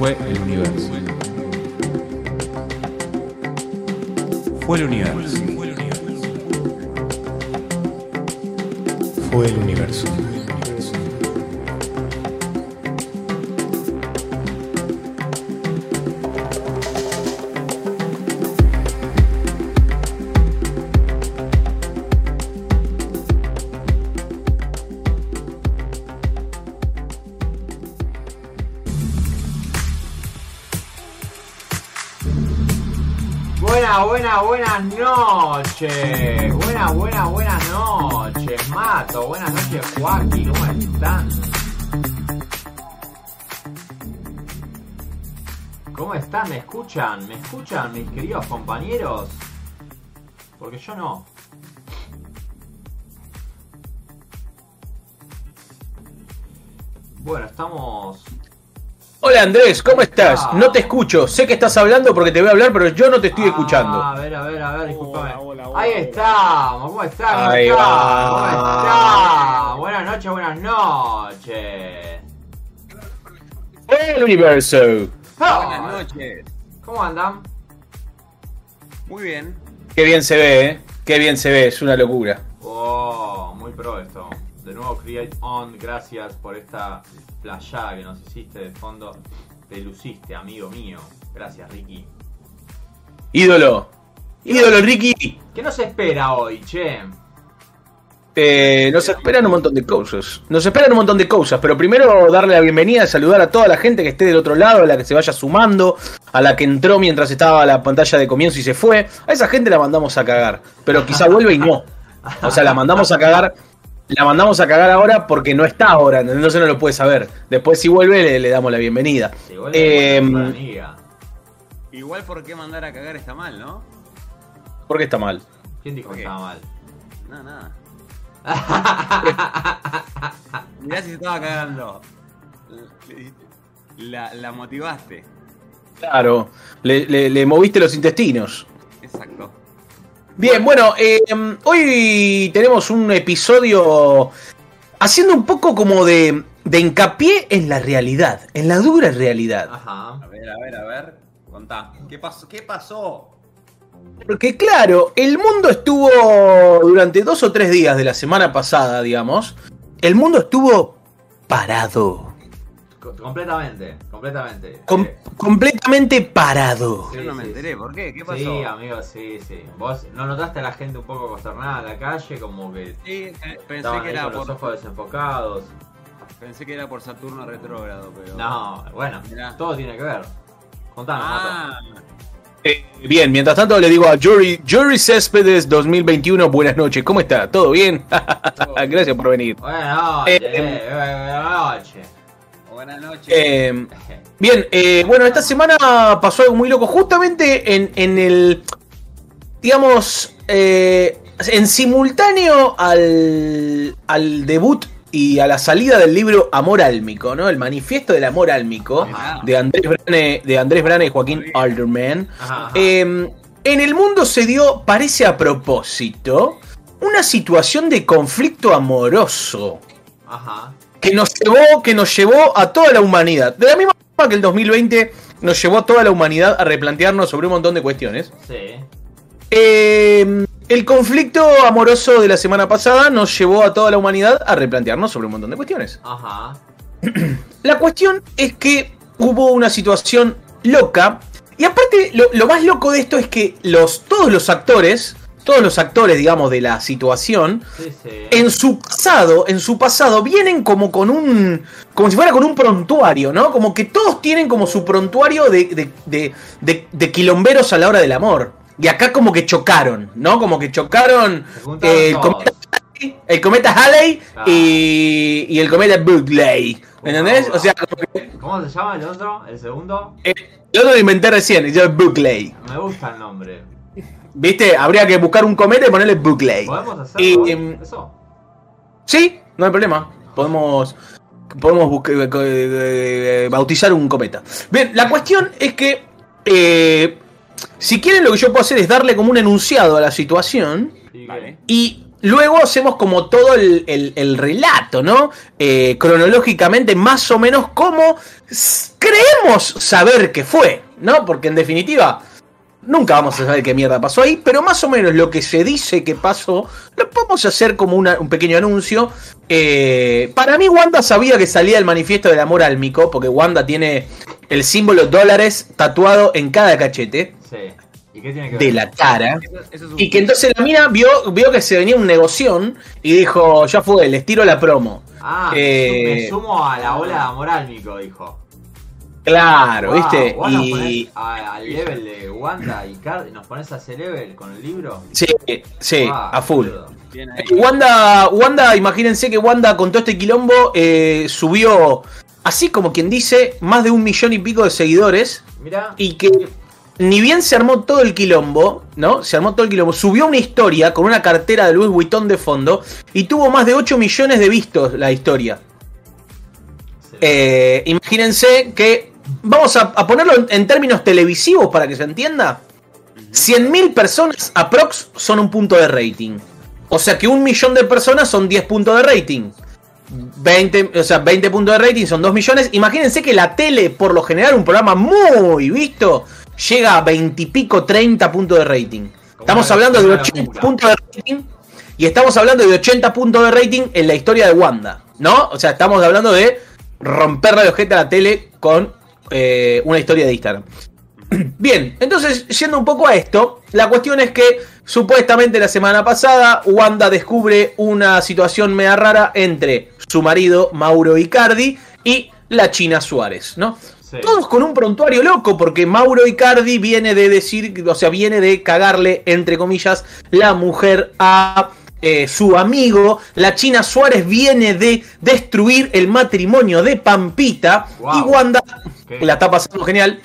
fue el universo. Fue el universo. Fue el universo. Buenas, noches. Buenas, buenas, buenas noches, Mato. Buenas noches, Joaquín. ¿Cómo están? ¿Cómo están? ¿Me escuchan? ¿Me escuchan, mis queridos compañeros? Porque yo no. Bueno, estamos Hola Andrés, ¿cómo estás? No te escucho. Sé que estás hablando porque te voy a hablar, pero yo no te estoy Ah, escuchando. A ver, a ver, a ver, disculpame. Hola, hola, hola. Ahí estamos, ¿cómo está? ¿Cómo Ahí está? va. ¿Cómo está? Buenas noches, buenas noches. El universo. Ah, Buenas noches. ¿Cómo andan? Muy bien. Qué bien se ve, ¿eh? Qué bien se ve, es una locura. Oh, muy pro esto. De nuevo, Create On, gracias por esta playada que nos hiciste de fondo. Te luciste, amigo mío. Gracias, Ricky. Ídolo. Ídolo, Ricky. ¿Qué nos espera hoy, che? Eh, nos esperan un montón de cosas. Nos esperan un montón de cosas, pero primero darle la bienvenida, saludar a toda la gente que esté del otro lado, a la que se vaya sumando, a la que entró mientras estaba la pantalla de comienzo y se fue. A esa gente la mandamos a cagar, pero quizá vuelve y no. O sea, la mandamos a cagar. La mandamos a cagar ahora porque no está ahora, ¿entendés? no lo puede saber. Después si vuelve le, le damos la bienvenida. Sí, Eh. Igual por qué mandar a cagar está mal, ¿no? ¿Por qué está mal? ¿Quién dijo ¿por que estaba mal? No, nada. Mirá si se estaba cagando. La, la motivaste. Claro, le, le- le moviste los intestinos. Exacto. Bien, bueno, eh, hoy tenemos un episodio haciendo un poco como de, de hincapié en la realidad, en la dura realidad. Ajá. A ver, a ver, a ver. Contá. ¿Qué pasó? ¿Qué pasó? Porque claro, el mundo estuvo durante dos o tres días de la semana pasada, digamos, el mundo estuvo parado, Completamente, completamente. com- Eh, completamente parado. Sí, Yo no me sí, enteré. ¿Por qué? ¿Qué pasó? Sí, amigo, sí, sí. ¿Vos no notaste a la gente un poco consternada en la calle? Como que Sí, eh, pensé que era con los por ojos desenfocados. pensé que era por Saturno retrógrado, pero No, bueno, Mirá. todo tiene que ver. Contanos. Ah, Eh, bien, mientras tanto le digo a Jury, Jury Céspedes 2021, buenas noches, ¿cómo está? ¿Todo bien? Gracias por venir. Buenas noches, Eh, eh, buenas noches. Eh, bien, eh, bueno, esta semana pasó algo muy loco. Justamente en, en el. Digamos. eh, en simultáneo al, al debut y a la salida del libro Amor Álmico, ¿no? El manifiesto del amor álmico Ajá. de Andrés Brane, de Andrés Brane y Joaquín Alderman. Ajá, ajá. Eh, en el mundo se dio, parece a propósito, una situación de conflicto amoroso Ajá. Que nos llevó, que nos llevó a toda la humanidad. De la misma forma que el 2020 nos llevó a toda la humanidad a replantearnos sobre un montón de cuestiones. Sí. Eh, el conflicto amoroso de la semana pasada nos llevó a toda la humanidad a replantearnos sobre un montón de cuestiones. Ajá. La cuestión es que hubo una situación loca. Y aparte, lo, lo más loco de esto es que los, todos los actores, todos los actores, digamos, de la situación, Sí, sí. en su pasado, en su pasado, vienen como con un. como si fuera con un prontuario, ¿no? Como que todos tienen como su prontuario de, de, de, de- de quilomberos a la hora del amor. Y acá como que chocaron, ¿no? Como que chocaron eh, el, cometa, el cometa Halley Ah. y, y el cometa Bugley. ¿Entendés? O sea, que, ¿Cómo se llama el otro? ¿El segundo? eh, yo lo inventé recién, yo Bugley. Me gusta el nombre. ¿Viste? Habría que buscar un cometa y ponerle Bugley. ¿Podemos hacerlo? Y, em, Eso. Sí, no hay problema. Podemos. Podemos buscar, eh, eh, bautizar un cometa. Bien, la cuestión es que. eh, si quieren, lo que yo puedo hacer es darle como un enunciado a la situación. Sí, Vale. Y luego hacemos como todo el, el- el relato, ¿no? Eh, cronológicamente, más o menos como creemos saber que fue, ¿no? Porque en definitiva, nunca vamos a saber qué mierda pasó ahí, pero más o menos lo que se dice que pasó, lo podemos hacer como una- un pequeño anuncio. Eh, para mí, Wanda sabía que salía el manifiesto del amor álmico, porque Wanda tiene el símbolo dólares tatuado en cada cachete Sí. ¿Y qué tiene que de ver? la cara. Eso, eso es un- Y que entonces la mina vio, vio que se venía un negoción y dijo, ya fue, les tiro la promo. Ah, Eh, me sumo a la ola de amor álmico, dijo. Claro, Wow, ¿viste? vos Y... al level de Wanda y Card, nos pones a ese level con el libro. Sí, sí, Wow, a full. Wanda, Wanda, imagínense que Wanda con todo este quilombo eh, subió, así como quien dice, más de un millón y pico de seguidores. Mirá, Y que ni bien se armó todo el quilombo, ¿no? Se armó todo el quilombo. Subió una historia con una cartera de Louis Vuitton de fondo y tuvo más de 8 millones de vistos la historia. Eh, imagínense que vamos a, a ponerlo en, en términos televisivos para que se entienda. 100.000 personas aprox son un punto de rating. O sea que un millón de personas son 10 puntos de rating. 20, o sea, 20 puntos de rating son 2 millones. Imagínense que la tele, por lo general, un programa muy visto, llega a 20 y pico, 30 puntos de rating. Estamos hablando de una 80 locura. puntos de rating. Y estamos hablando de 80 puntos de rating en la historia de Wanda. ¿No? O sea, estamos hablando de romperle el ojete a la tele con eh, una historia de Instagram. Bien, entonces, yendo un poco a esto, la cuestión es que supuestamente la semana pasada Wanda descubre una situación media rara entre su marido Mauro Icardi y la China Suárez, ¿no? Sí. Todos con un prontuario loco, porque Mauro Icardi viene de decir, o sea, viene de cagarle, entre comillas, la mujer a eh, su amigo. La China Suárez viene de destruir el matrimonio de Pampita. Wow. Y Wanda Qué- la está pasando genial.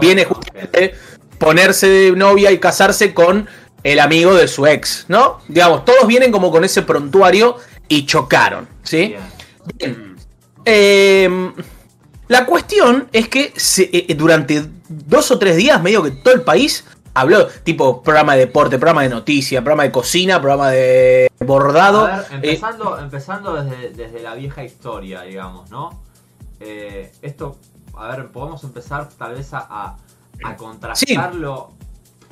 Viene justamente ponerse de novia y casarse con el amigo de su ex, ¿no? Digamos, todos vienen como con ese prontuario y chocaron, ¿sí? Bien. Bien. Eh, la cuestión es que se- eh, durante dos o tres días, medio que todo el país habló, tipo programa de deporte, programa de noticia, programa de cocina, programa de bordado. A ver, eh, empezando, empezando desde, desde la vieja historia, digamos, ¿no? Eh, esto, a ver, podemos empezar tal vez a, a, a contrastarlo.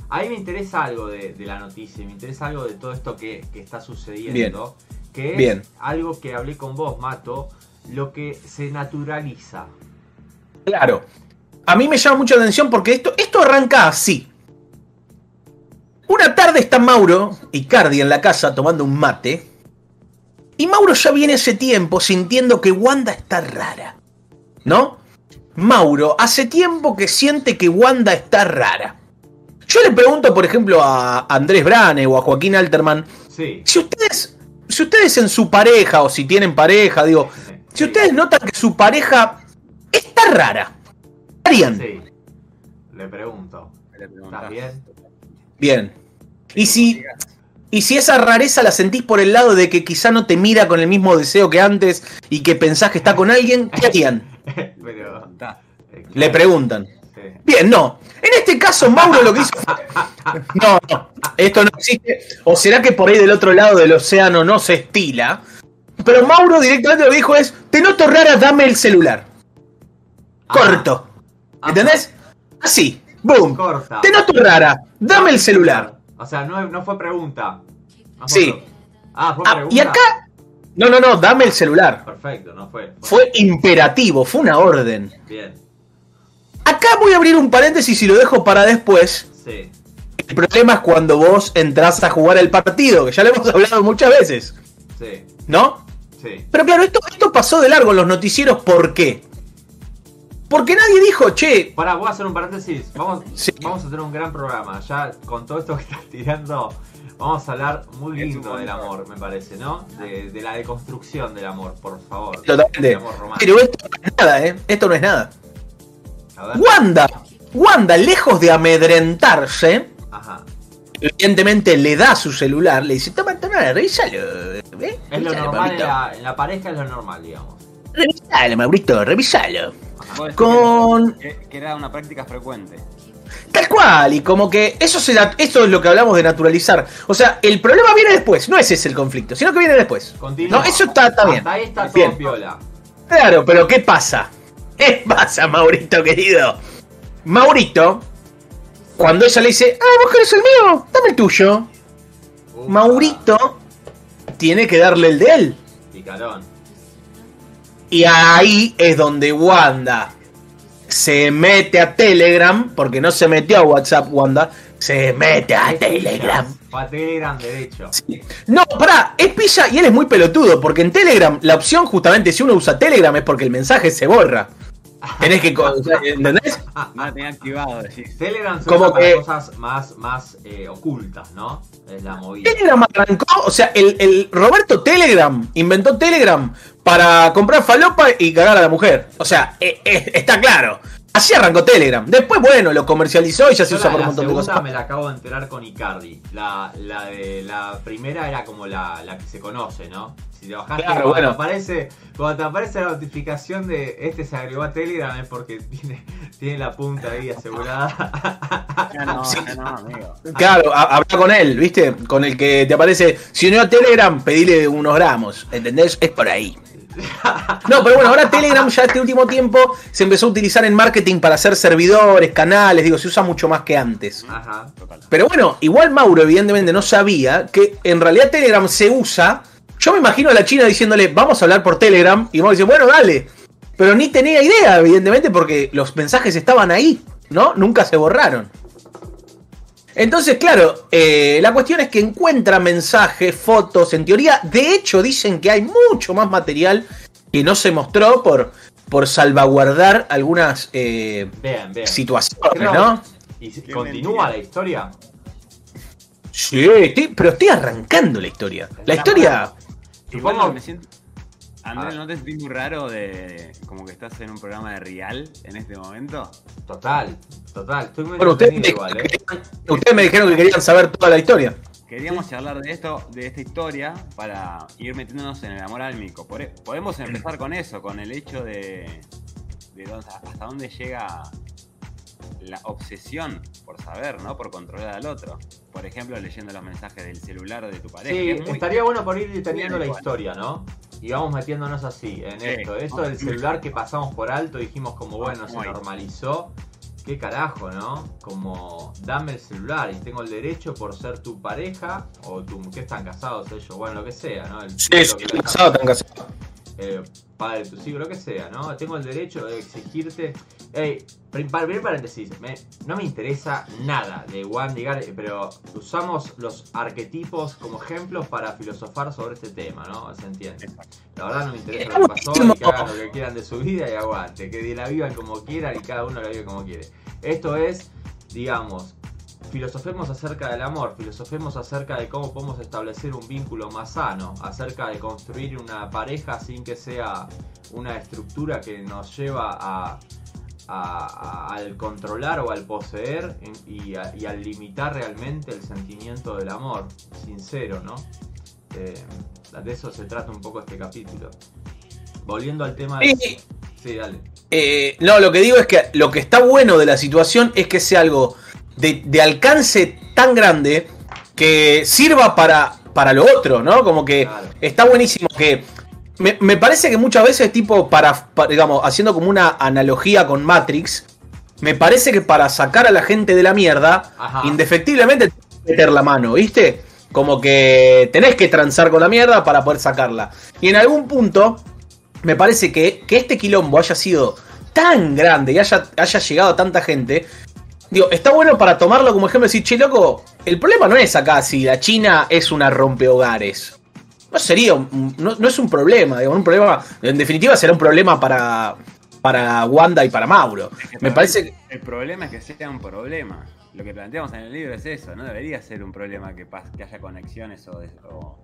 A mí me interesa algo de, de la noticia, me interesa algo de todo esto que, que está sucediendo, que es Bien. algo que hablé con vos, Mato, lo que se naturaliza. Claro. A mí me llama mucho la atención porque esto, esto arranca así. Una tarde está Mauro y Cardi en la casa tomando un mate. Y Mauro ya viene ese tiempo sintiendo que Wanda está rara. ¿No? Mauro hace tiempo que siente que Wanda está rara. Yo le pregunto, por ejemplo, a Andrés Brane o a Joaquín Alterman, Sí. si ustedes, si ustedes en su pareja o si tienen pareja, digo, si ustedes notan que su pareja está rara, ¿qué harían? Sí. Le pregunto. ¿Estás bien? Bien. Y si, y si esa rareza la sentís por el lado de que quizá no te mira con el mismo deseo que antes y que pensás que está con alguien, ¿qué harían? Pero. Eh, Le preguntan. sí. Bien, no. En este caso, Mauro lo que hizo fue- No, no. Esto no existe. O será que por ahí del otro lado del océano no se estila. Pero Mauro directamente lo que dijo es: Te noto rara, dame el celular. Corto. Ajá. ¿Entendés? Así. Boom. Corta. Te noto rara, dame el celular. O sea, no, no fue pregunta. No fue Sí. Ah, fue Ah, pregunta. y acá. No, no, no, dame el celular. Perfecto, no fue. Fue imperativo, fue una orden. Bien. Acá voy a abrir un paréntesis y lo dejo para después. Sí. El problema es cuando vos entrás a jugar el partido, que ya lo hemos hablado muchas veces, Sí. ¿no? Sí. Pero claro, esto, esto pasó de largo en los noticieros, ¿por qué? Porque nadie dijo, che, Pará, voy a hacer un paréntesis. Vamos, Sí. vamos a tener un gran programa. Ya con todo esto que estás tirando, vamos a hablar muy lindo del amor, me parece, ¿no? De, de la deconstrucción del amor, por favor. Totalmente. Amor romántico. pero esto no es nada, ¿eh? Esto no es nada. A ver. Wanda, Wanda, lejos de amedrentarse, Ajá. evidentemente le da su celular, le dice, toma, toma, revísalo. ¿eh? Es lo normal en la, en la pareja, es lo normal, digamos. Revísalo, Maurito, revísalo. Con- Que, que era una práctica frecuente. Tal igual, y como que eso, se es lo que hablamos de naturalizar. O sea, el problema viene después, no ese es el conflicto, sino que viene después. Continúa. No, eso está, está bien. Ahí está todo Bien. piola. Claro, pero ¿qué pasa? ¿Qué pasa, Maurito, querido? Maurito, cuando ella le dice, ah, vos querés el mío, dame el tuyo. Ufa, Maurito tiene que darle el de él. Picarón. Y ahí es donde Wanda se mete a Telegram, porque no se metió a WhatsApp Wanda, se mete a Telegram. A Telegram derecho. No, pará, es pilla y él es muy pelotudo, porque en Telegram la opción justamente si uno usa Telegram es porque el mensaje se borra. Tenés que... co- ¿Entendés? No la tenía activado, decís. Telegram se Como usa para que- cosas más, más eh, ocultas, ¿no? Es la movida. Telegram arrancó, o sea, el, el Roberto Telegram inventó Telegram para comprar falopa y cagar a la mujer. O sea, eh, eh, está claro. Así arrancó Telegram. Después, bueno, lo comercializó y ya se usa la, por un la montón de cosas. me la acabo de enterar con Icardi. La, la de la primera era como la, la que se conoce, ¿no? Si te bajaste, Claro, cuando, bueno. te aparece, cuando te aparece la notificación de este se agregó a Telegram es porque tiene, tiene la punta ahí asegurada. Ya no, Sí. ya no, amigo. Claro, ha- habla con él, ¿viste? Con el que te aparece, si unió a Telegram, pedile unos gramos, ¿entendés? Es por ahí. No, pero bueno, ahora Telegram ya este último tiempo se empezó a utilizar en marketing para hacer servidores, canales, digo, se usa mucho más que antes. Ajá. Total. Pero bueno, igual Mauro evidentemente no sabía que en realidad Telegram se usa. Yo me imagino a la China diciéndole, vamos a hablar por Telegram. Y Mauro dice, bueno, dale. Pero ni tenía idea, evidentemente, porque los mensajes estaban ahí, ¿no? Nunca se borraron. Entonces, claro, eh, la cuestión es que encuentra mensajes, fotos, en teoría, de hecho dicen que hay mucho más material que no se mostró por, por salvaguardar algunas eh, Bien, bien. situaciones, Creo- ¿no? ¿Y continúa mentira. la historia? Sí, estoy- pero estoy arrancando la historia. La historia. Igual Supongo- me siento. Andrés, ¿no te sentís muy raro de como que estás en un programa de Real en este momento? Total, total. Estoy muy Bueno, ustedes igual, ¿eh? ustedes me dijeron que querían saber toda la historia. Queríamos charlar de esto, de esta historia, para ir metiéndonos en el amor álmico. Podemos empezar con eso, con el hecho de, de dónde- hasta dónde llega la obsesión por saber, ¿no? Por controlar al otro. Por ejemplo, leyendo los mensajes del celular de tu pareja. Sí, que es muy- estaría bueno por ir deteniendo la historia, ¿no? Y vamos metiéndonos así, en Sí. esto. Esto del celular que pasamos por alto, dijimos como, bueno, se normalizó. Qué carajo, ¿no? Como, dame el celular y tengo el derecho por ser tu pareja o tu... ¿Qué están casados ellos? Bueno, lo que sea, ¿no? El Sí, lo sí, que están tenga- casados, están casados. Eh, padre de tus hijos, lo que sea, ¿no? Tengo el derecho de exigirte. Ey, pri- pa- primer paréntesis, me- no me interesa nada de One Digar, pero usamos los arquetipos como ejemplos para filosofar sobre este tema, ¿no? Se entiende. La verdad no me interesa lo que pasó y que hagan lo que quieran de su vida y aguante, que la vivan como quieran y cada uno la vive como quiere. Esto es, digamos, filosofemos acerca del amor, filosofemos acerca de cómo podemos establecer un vínculo más sano, acerca de construir una pareja sin que sea una estructura que nos lleva a, a- a- al controlar o al poseer y, al limitar realmente el sentimiento del amor, sincero, ¿no? Eh, de eso se trata un poco este capítulo. Volviendo al tema de... Sí, Sí, dale. eh, no, lo que digo es que lo que está bueno de la situación es que sea algo de, de alcance tan grande que sirva para, para lo otro, ¿no? Como que Claro. está buenísimo que... Me, me parece que muchas veces, tipo, para, pa- digamos, haciendo como una analogía con Matrix, me parece que para sacar a la gente de la mierda, Ajá. indefectiblemente tenés que meter la mano, ¿viste? Como que tenés que transar con la mierda para poder sacarla. Y en algún punto, me parece que, que este quilombo haya sido tan grande y haya, haya llegado a tanta gente. Digo, está bueno para tomarlo como ejemplo y decir, che, loco, el problema no es acá si la China es una rompehogares. No sería, un- no, no es un problema, digamos, un problema, en definitiva será un problema para, para Wanda y para Mauro. Es que Me parece que... El problema es que sea un problema. Lo que planteamos en el libro es eso, no debería ser un problema que, que haya conexiones o... de- o.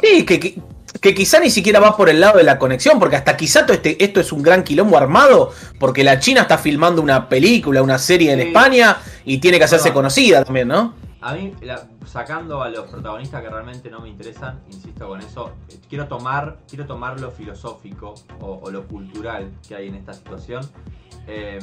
Sí, que, que, que quizá ni siquiera va por el lado de la conexión, porque hasta quizá todo este, esto es un gran quilombo armado, porque la China está filmando una película, una serie en Sí. España y tiene que hacerse conocida también, ¿no? A mí, la- sacando a los protagonistas que realmente no me interesan, insisto con eso, eh, quiero tomar, quiero tomar lo filosófico o, o lo cultural que hay en esta situación. Eh,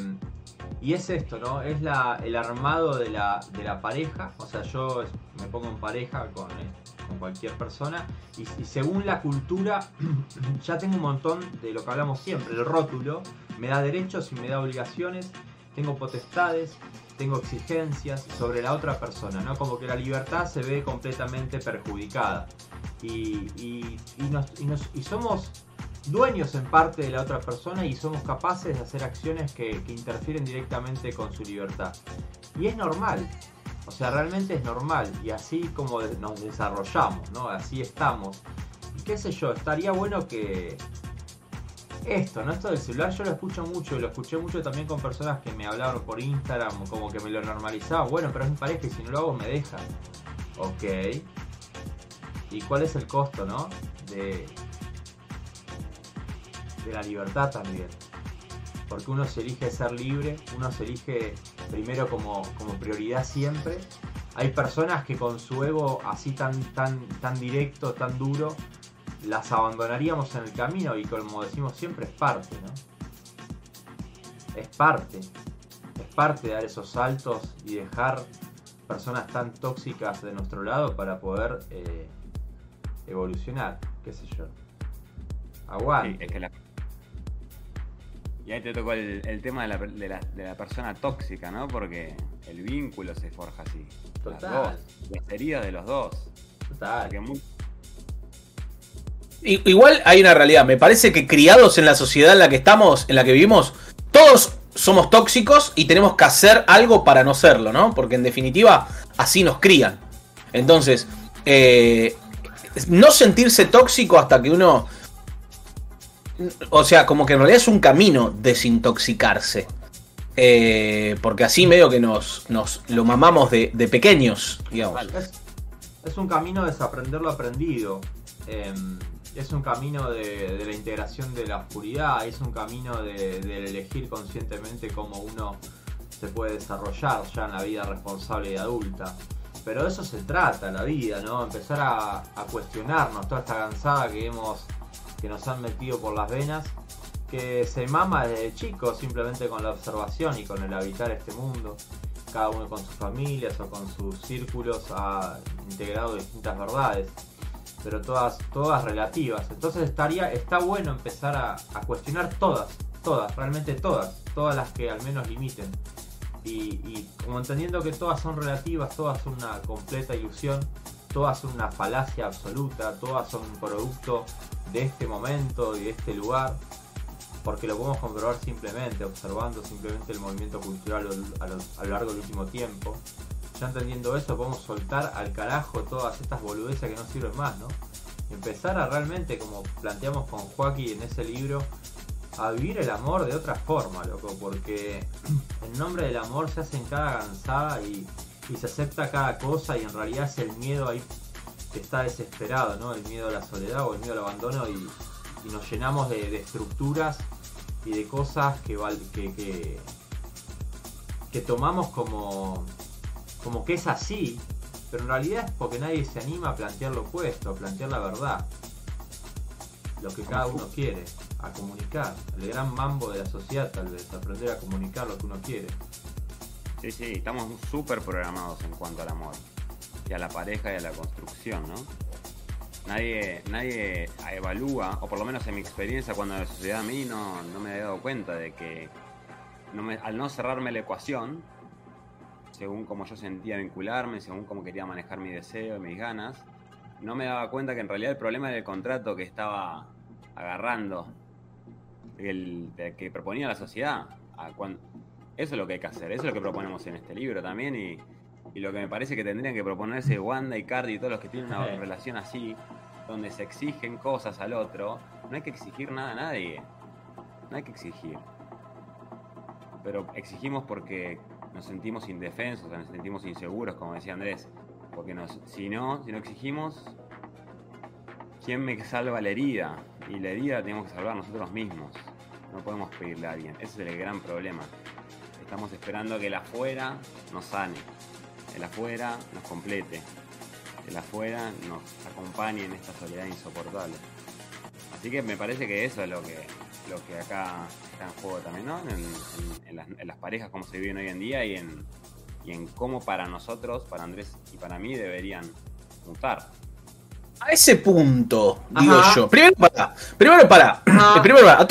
y es esto, ¿no? Es la, el armado de la, de la pareja. O sea, yo me pongo en pareja con, eh, con cualquier persona. Y, según la cultura, ya tengo un montón de lo que hablamos siempre. El rótulo me da derechos y me da obligaciones. Tengo potestades, tengo exigencias sobre la otra persona, ¿no? Como que la libertad se ve completamente perjudicada. Y, y, y nos- somos dueños en parte de la otra persona y somos capaces de hacer acciones que, que interfieren directamente con su libertad. Y es normal, o sea, realmente es normal y así como nos desarrollamos, ¿no? Así estamos. Y qué sé yo, estaría bueno que esto, ¿no? Esto del celular yo lo escucho mucho y lo escuché mucho también con personas que me hablaron por Instagram, como que me lo normalizaban. Bueno, pero es mi pareja y si no lo hago me deja. Ok. ¿Y cuál es el costo, no? De, de la libertad también. Porque uno se elige ser libre, uno se elige primero como, como prioridad siempre. Hay personas que con su ego así tan, tan, tan directo, tan duro, las abandonaríamos en el camino y como decimos siempre es parte, ¿no? Es parte. Es parte de dar esos saltos y dejar personas tan tóxicas de nuestro lado para poder eh, evolucionar, qué sé yo. Sí, Aguante. es que la- Y ahí te tocó el, el tema de la, de, la, de la persona tóxica, ¿no? Porque el vínculo se forja así. Las Total. dos, las heridas de los dos. Total. Igual hay una realidad. Me parece que criados en la sociedad en la que estamos, en la que vivimos, todos somos tóxicos y tenemos que hacer algo para no serlo, ¿no? Porque en definitiva, así nos crían. Entonces, eh, no sentirse tóxico hasta que uno. O sea, como que en realidad es un camino desintoxicarse. Eh, porque así medio que nos, nos lo mamamos de, de pequeños, digamos. Es, un camino de desaprender lo aprendido. Eh, es un camino de, la integración de la oscuridad. Es un camino de, de elegir conscientemente cómo uno se puede desarrollar ya en la vida responsable y adulta. Pero de eso se trata la vida, ¿no? Empezar a, a cuestionarnos toda esta cansada que hemos que nos han metido por las venas, que se mama desde chicos simplemente con la observación y con el habitar este mundo cada uno con sus familias o con sus círculos ha integrado distintas verdades, pero todas, todas relativas. Entonces estaría, está bueno empezar a, a cuestionar todas, todas, realmente todas, todas las que al menos limiten. Y, y como entendiendo que todas son relativas, todas son una completa ilusión, todas son una falacia absoluta, todas son un producto de este momento y de este lugar, porque lo podemos comprobar simplemente, observando simplemente el movimiento cultural a lo, largo del último tiempo. Ya entendiendo eso, podemos soltar al carajo todas estas boludeces que no sirven más, ¿no? Empezar a realmente, como planteamos con Joaquín en ese libro, a vivir el amor de otra forma, loco, porque en nombre del amor se hacen cada cansada y, y se acepta cada cosa y en realidad es el miedo ahí que está desesperado, ¿no? El miedo a la soledad o el miedo al abandono y, nos llenamos de, estructuras y de cosas que, que, que, que tomamos como, como que es así, pero en realidad es porque nadie se anima a plantear lo opuesto, a plantear la verdad, lo que cada uno quiere, a comunicar, el gran mambo de la sociedad tal vez, aprender a comunicar lo que uno quiere. Sí, sí, estamos súper programados en cuanto al amor. Y a la pareja y a la construcción, ¿no? Nadie, nadie evalúa, o por lo menos en mi experiencia cuando la sociedad a mí no, no me he dado cuenta de que no me- al no cerrarme la ecuación, según como yo sentía vincularme, según cómo quería manejar mi deseo y mis ganas, no me daba cuenta que en realidad el problema era el contrato que estaba agarrando, el, que proponía la sociedad. A cuan- eso es lo que hay que hacer, eso es lo que proponemos en este libro también y, y lo que me parece que tendrían que proponerse Wanda y Cardi y todos los que tienen una Sí. relación así, donde se exigen cosas al otro, no hay que exigir nada a nadie, no hay que exigir. Pero exigimos porque nos sentimos indefensos, nos sentimos inseguros, como decía Andrés. Porque nos, si no, si no exigimos, ¿quién me salva la herida? Y la herida la tenemos que salvar nosotros mismos. No podemos pedirle a alguien. Ese es el gran problema. Estamos esperando que el afuera nos sane, el afuera nos complete, el afuera nos acompañe en esta soledad insoportable. Así que me parece que eso es lo que lo que acá está en juego también, ¿no? En, en- en las, en las parejas, cómo se viven hoy en día y en, y en cómo para nosotros, para Andrés y para mí, deberían mutar. A ese punto, digo Ajá. yo. Primero para. Primero para. Ajá. Primero para.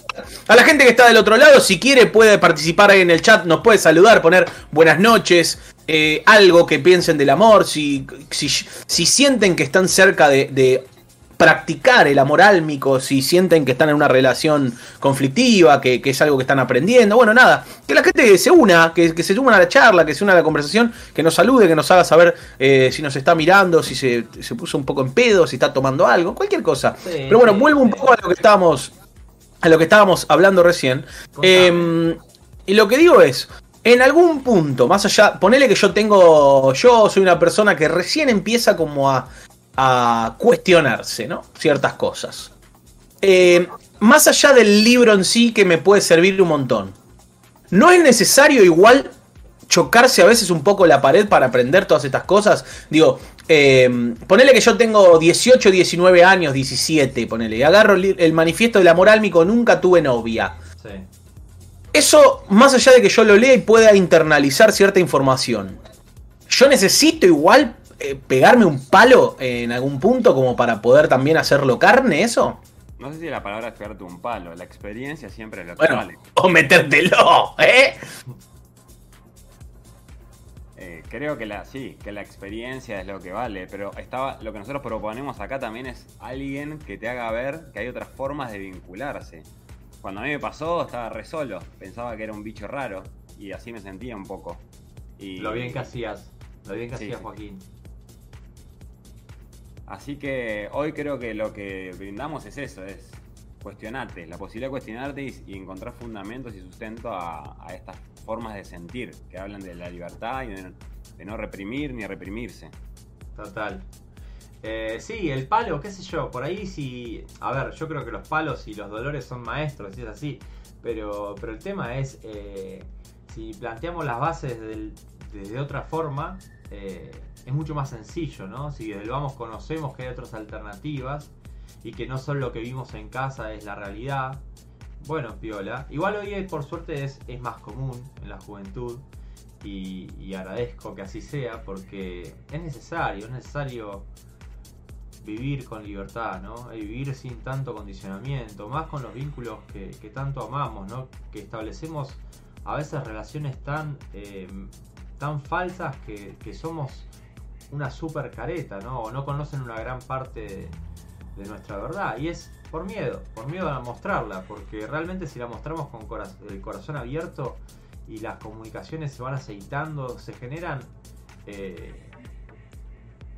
A la gente que está del otro lado, si quiere, puede participar ahí en el chat, nos puede saludar, poner buenas noches, eh, algo que piensen del amor, si, si, si sienten que están cerca de, de practicar el amor álmico, si sienten que están en una relación conflictiva, que, que es algo que están aprendiendo. Bueno, nada, que la gente se una, que, que se suman a la charla, que se una a la conversación, que nos salude, que nos haga saber eh, si nos está mirando, si se, se puso un poco en pedo, si está tomando algo, cualquier cosa. Sí, Pero bueno, vuelvo un poco a lo que estábamos, a lo que estábamos hablando recién. Eh, y lo que digo es, en algún punto, más allá, ponele que yo tengo, yo soy una persona que recién empieza como a, cuestionarse, ¿no? Ciertas cosas. Eh, más allá del libro en sí, que me puede servir un montón. ¿No es necesario igual chocarse a veces un poco la pared para aprender todas estas cosas? Digo, eh, ponele que yo tengo 18, 19 años, 17, ponele, agarro el, el manifiesto del amor álmico, nunca tuve novia. Sí. Eso, más allá de que yo lo lea y pueda internalizar cierta información, yo necesito igual eh, pegarme un palo en algún punto como para poder también hacerlo carne, eso. No sé si la palabra es pegarte un palo, la experiencia siempre es lo que Bueno, vale. o metértelo, ¿eh? Eh, creo que la, sí, que la experiencia es lo que vale, pero estaba, lo que nosotros proponemos acá también es alguien que te haga ver que hay otras formas de vincularse. Cuando a mí me pasó, estaba re solo, pensaba que era un bicho raro y así me sentía un poco. Y, Lo bien que hacías. Lo bien que Sí, hacías, sí. Joaquín. Así que hoy creo que lo que brindamos es eso, es cuestionarte, la posibilidad de cuestionarte y, y encontrar fundamentos y sustento a, a estas formas de sentir que hablan de la libertad y de, de no reprimir ni reprimirse. Total. Eh, sí, el palo, qué sé yo, por ahí sí. A ver, yo creo que los palos y los dolores son maestros, y es así. Pero, pero el tema es, eh, si planteamos las bases desde otra forma, eh, es mucho más sencillo, ¿no? Si desde el vamos conocemos que hay otras alternativas y que no solo lo que vimos en casa es la realidad. Bueno, piola. Igual hoy eh, por suerte es, es más común en la juventud y agradezco que así sea porque es necesario, es necesario vivir con libertad, ¿no? Vivir sin tanto condicionamiento, más con los vínculos que, tanto amamos, ¿no? Que establecemos a veces relaciones tan, eh, tan falsas que, que somos una super careta, ¿no? O no conocen una gran parte de, nuestra verdad. Y es por miedo, por miedo a mostrarla, porque realmente si la mostramos con el corazón abierto y las comunicaciones se van aceitando, se generan eh,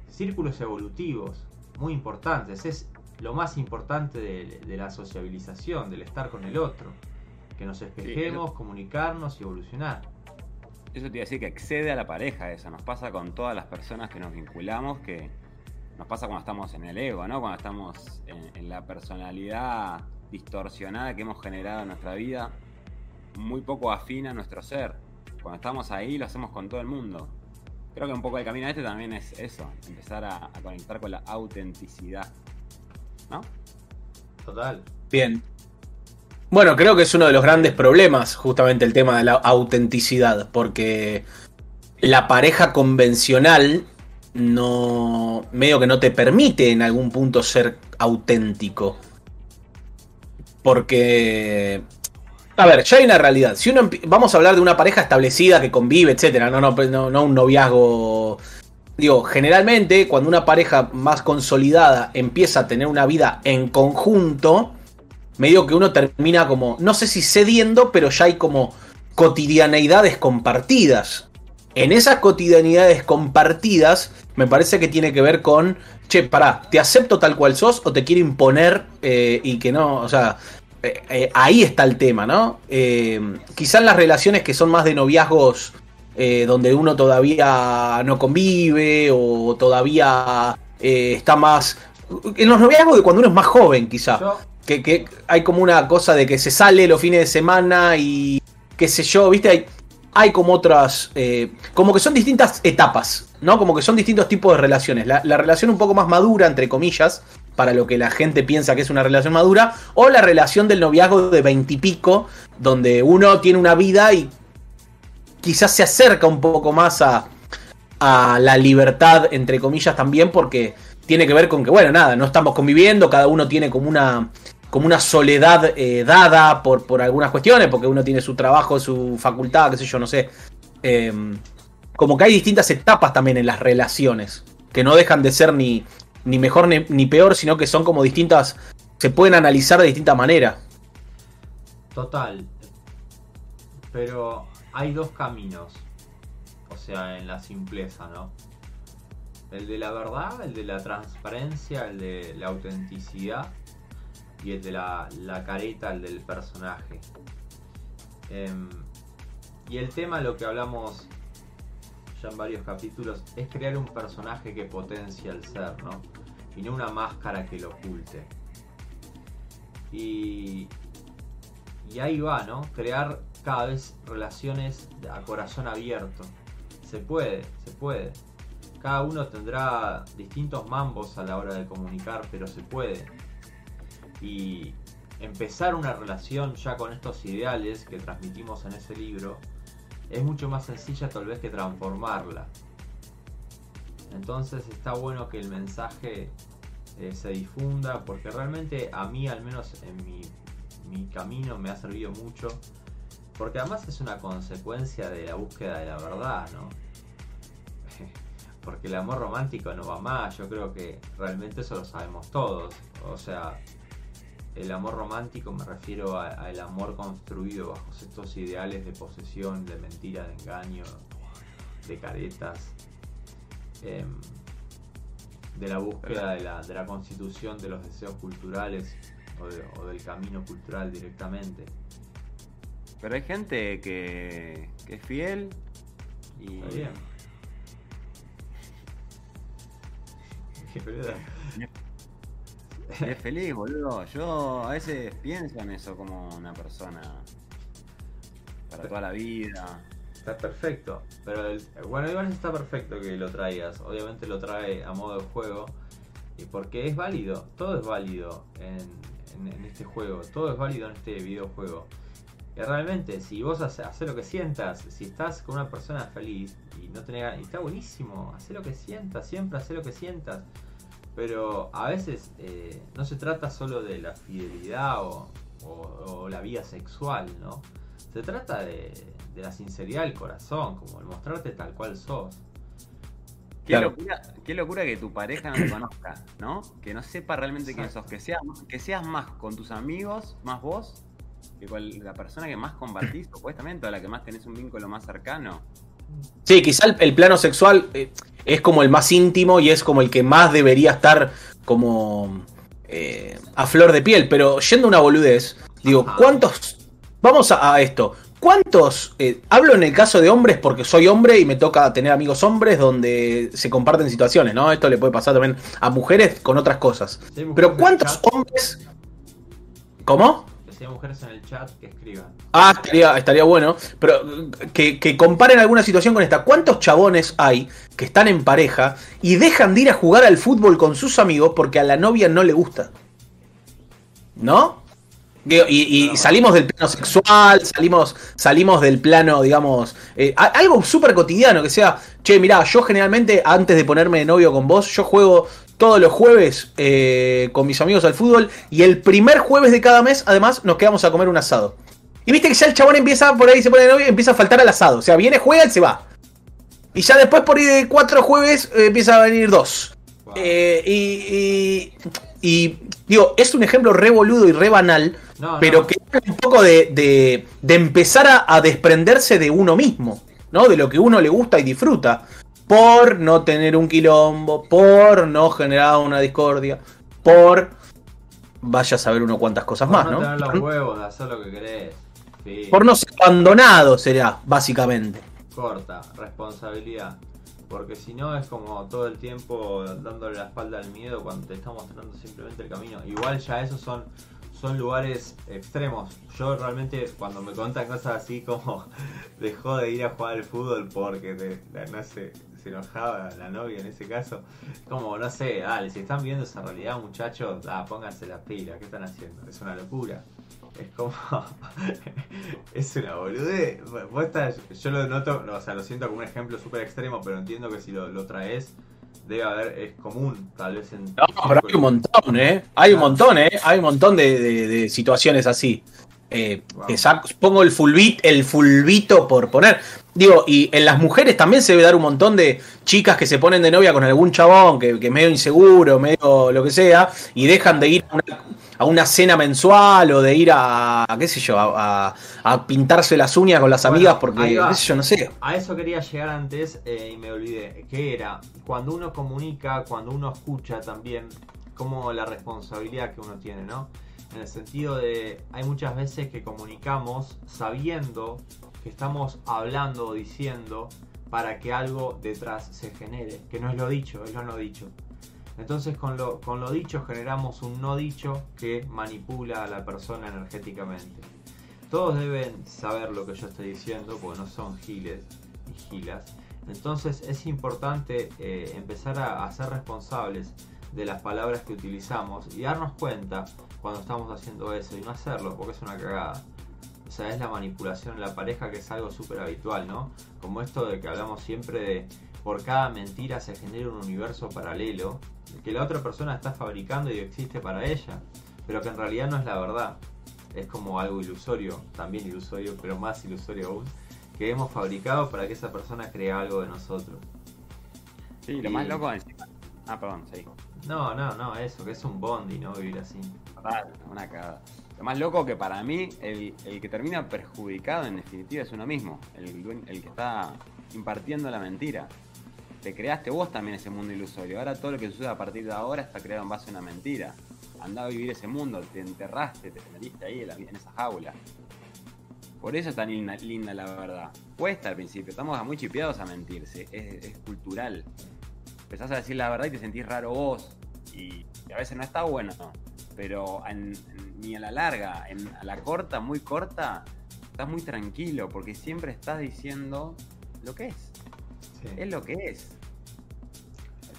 círculos evolutivos muy importantes. Es lo más importante de, de la sociabilización, del estar con el otro. Que nos espejemos, comunicarnos y evolucionar. Eso te iba a decir que excede a la pareja eso, nos pasa con todas las personas que nos vinculamos, que nos pasa cuando estamos en el ego, ¿no? Cuando estamos en, en la personalidad distorsionada que hemos generado en nuestra vida, muy poco afín a nuestro ser. Cuando estamos ahí lo hacemos con todo el mundo. Creo que un poco el camino este también es eso, empezar a, a conectar con la autenticidad. ¿No? Total. Bien. Bueno, creo que es uno de los grandes problemas, justamente el tema de la autenticidad, porque la pareja convencional no. medio que no te permite en algún punto ser auténtico. Porque. A ver, ya hay una realidad. Si uno vamos a hablar de una pareja establecida que convive, etcétera, no, no, no, no un noviazgo. Digo, generalmente cuando una pareja más consolidada empieza a tener una vida en conjunto, medio que uno termina como, no sé si cediendo, pero ya hay como cotidianeidades compartidas. En esas cotidianidades compartidas, me parece que tiene que ver con, che, pará, ¿te acepto tal cual sos o te quiero imponer eh, y que no, o sea, eh, eh, ahí está el tema, ¿no? Eh, quizás las relaciones que son más de noviazgos, donde uno todavía no convive o todavía está más... En los noviazgos de cuando uno es más joven, quizá. Yo, Que, que hay como una cosa de que se sale los fines de semana y qué sé yo, ¿viste? Hay, hay como otras, como que son distintas etapas, ¿no? Como que son distintos tipos de relaciones. La, la relación un poco más madura, entre comillas, para lo que la gente piensa que es una relación madura, o la relación del noviazgo de veintipico, donde uno tiene una vida y quizás se acerca un poco más a, la libertad, entre comillas, también, porque tiene que ver con que, bueno, nada, no estamos conviviendo, cada uno tiene como una, como una soledad eh, dada por, por algunas cuestiones, porque uno tiene su trabajo, su facultad, qué sé yo, no sé. Em, como que hay distintas etapas también en las relaciones, que no dejan de ser ni, ni mejor ni, peor, sino que son como distintas, se pueden analizar de distinta manera. Total. Pero hay dos caminos. O sea, en la simpleza, ¿no? El de la verdad, el de la transparencia, el de la autenticidad y el de la, la careta, el del personaje. Em, y el tema, lo que hablamos ya en varios capítulos, es crear un personaje que potencia el ser, ¿no? Y no una máscara que lo oculte. Y, y ahí va, ¿no? Crear cada vez relaciones a corazón abierto. Se puede, se puede. Cada uno tendrá distintos mambos a la hora de comunicar, pero se puede. Y empezar una relación ya con estos ideales que transmitimos en ese libro es mucho más sencilla tal vez que transformarla. Entonces está bueno que el mensaje eh, se difunda porque realmente a mí al menos en mi, mi camino me ha servido mucho porque además es una consecuencia de la búsqueda de la verdad, ¿no? Porque el amor romántico no va más, yo creo que realmente eso lo sabemos todos. O sea, el amor romántico me refiero al amor construido bajo estos ideales de posesión, de mentira, de engaño, de caretas, em, de la búsqueda de la, de la, constitución de los deseos culturales o, o del camino cultural directamente. Pero hay gente que, que es fiel y. Está bien. es feliz, boludo. Yo a veces pienso en eso como una persona para toda la vida. Está perfecto. Pero el, bueno, igual está perfecto que lo traigas. Obviamente lo trae a modo de juego. Y porque es válido. Todo es válido en, este juego. Todo es válido en este videojuego. Y realmente, si vos haces, lo que sientas, si estás con una persona feliz y no tenés y está buenísimo, hacer lo que sientas, siempre hacer lo que sientas. Pero a veces eh, no se trata solo de la fidelidad o, o, o, la vida sexual, ¿no? Se trata de, de, la sinceridad del corazón, como el mostrarte tal cual sos. Qué, claro. locura, qué locura que tu pareja no te conozca, ¿no? Que no sepa realmente quién sos, que, sea, que seas más con tus amigos, más vos, que con la persona que más compartís, supuestamente, o la que más tenés un vínculo más cercano. Sí, quizá el, el plano sexual eh, es como el más íntimo y es como el que más debería estar como eh, a flor de piel, pero yendo a una boludez, digo, ¿cuántos... Vamos a, a esto. ¿Cuántos? Eh, hablo en el caso de hombres porque soy hombre y me toca tener amigos hombres donde se comparten situaciones, ¿no? Esto le puede pasar también a mujeres con otras cosas. Sí, pero ¿cuántos hombres... ¿Cómo? Si hay mujeres en el chat que escriban. Ah, estaría, estaría bueno. Pero que, que, comparen alguna situación con esta. ¿Cuántos chabones hay que están en pareja y dejan de ir a jugar al fútbol con sus amigos porque a la novia no le gusta? ¿No? Y, y, y salimos del plano sexual, salimos, salimos del plano, digamos, eh, algo súper cotidiano, que sea, che, mirá, yo generalmente antes de ponerme de novio con vos, yo juego todos los jueves eh, con mis amigos al fútbol y el primer jueves de cada mes, además, nos quedamos a comer un asado. Y viste que ya el chabón empieza por ahí, se pone de novio y empieza a faltar al asado. O sea, viene, juega y se va. Y ya después por ahí de cuatro jueves eh, empieza a venir dos. Wow. Eh, y, y, y, digo, es un ejemplo re boludo y re banal, no, pero no. que es un poco de, de, de empezar a, a desprenderse de uno mismo, ¿no? De lo que uno le gusta y disfruta por no tener un quilombo, por no generar una discordia, por vaya a saber uno cuántas cosas por más, no ¿no? Tener los huevos de hacer lo que querés. Sí. Por no ser abandonado será, básicamente. Corta, responsabilidad. Porque si no es como todo el tiempo dándole la espalda al miedo cuando te está mostrando simplemente el camino. Igual ya esos son son lugares extremos. Yo realmente cuando me cuentan cosas así como dejó de ir a jugar al fútbol porque te, no sé, se enojaba la novia en ese caso. Como, no sé, dale, si están viendo esa realidad, muchachos, ah, pónganse las pilas, ¿qué están haciendo? Es una locura. Es como. es una boludez. Vos estás- yo lo noto, o sea, lo siento como un ejemplo súper extremo, pero entiendo que si lo, lo traes, debe haber, es común, tal vez en. No, pero hay un montón, ¿eh? Hay un montón, ¿eh? Hay un montón de, de- de situaciones así. Eh, Wow. que saco- pongo el fulbit, el fulbito por poner. Digo, y en las mujeres también se debe dar un montón de chicas que se ponen de novia con algún chabón que, que medio inseguro, medio lo que sea, y dejan de ir a una, a una cena mensual o de ir a, a, qué sé yo, a, a- pintarse las uñas con las Bueno, amigas porque, qué sé yo, no sé. A eso quería llegar antes eh, y me olvidé. Que era, cuando uno comunica, cuando uno escucha también, como la responsabilidad que uno tiene, ¿no? En el sentido de, hay muchas veces que comunicamos sabiendo que estamos hablando o diciendo para que algo detrás se genere, que no es lo dicho, es lo no dicho. Entonces con lo, con lo dicho generamos un no dicho que manipula a la persona energéticamente. Todos deben saber lo que yo estoy diciendo, porque no son giles y gilas. Entonces es importante eh, empezar a, a ser responsables de las palabras que utilizamos y darnos cuenta cuando estamos haciendo eso y no hacerlo, porque es una cagada. O sea, es la manipulación en la pareja que es algo súper habitual, ¿no? Como esto de que hablamos siempre de por cada mentira se genera un universo paralelo que la otra persona está fabricando y existe para ella, pero que en realidad no es la verdad. Es como algo ilusorio, también ilusorio, pero más ilusorio aún, que hemos fabricado para que esa persona crea algo de nosotros. Sí, lo más loco encima. Ah, perdón, sí. No, no, no, eso, que es un bondi, ¿no? Vivir así. Total, una cagada. Lo más loco que para mí, el, que termina perjudicado en definitiva es uno mismo, el, que está impartiendo la mentira. Te creaste vos también ese mundo ilusorio. Ahora todo lo que sucede a partir de ahora está creado en base a una mentira. Andá a vivir ese mundo, te enterraste, te metiste ahí en, esa jaula. Por eso es tan linda, la verdad. Cuesta al principio, estamos muy chipeados a mentirse, es, es cultural. Empezás a decir la verdad y te sentís raro vos. Y a veces no está bueno, pero en- en- ni a la larga, en, a la corta, muy corta, estás muy tranquilo porque siempre estás diciendo lo que es. Sí. Es lo que es.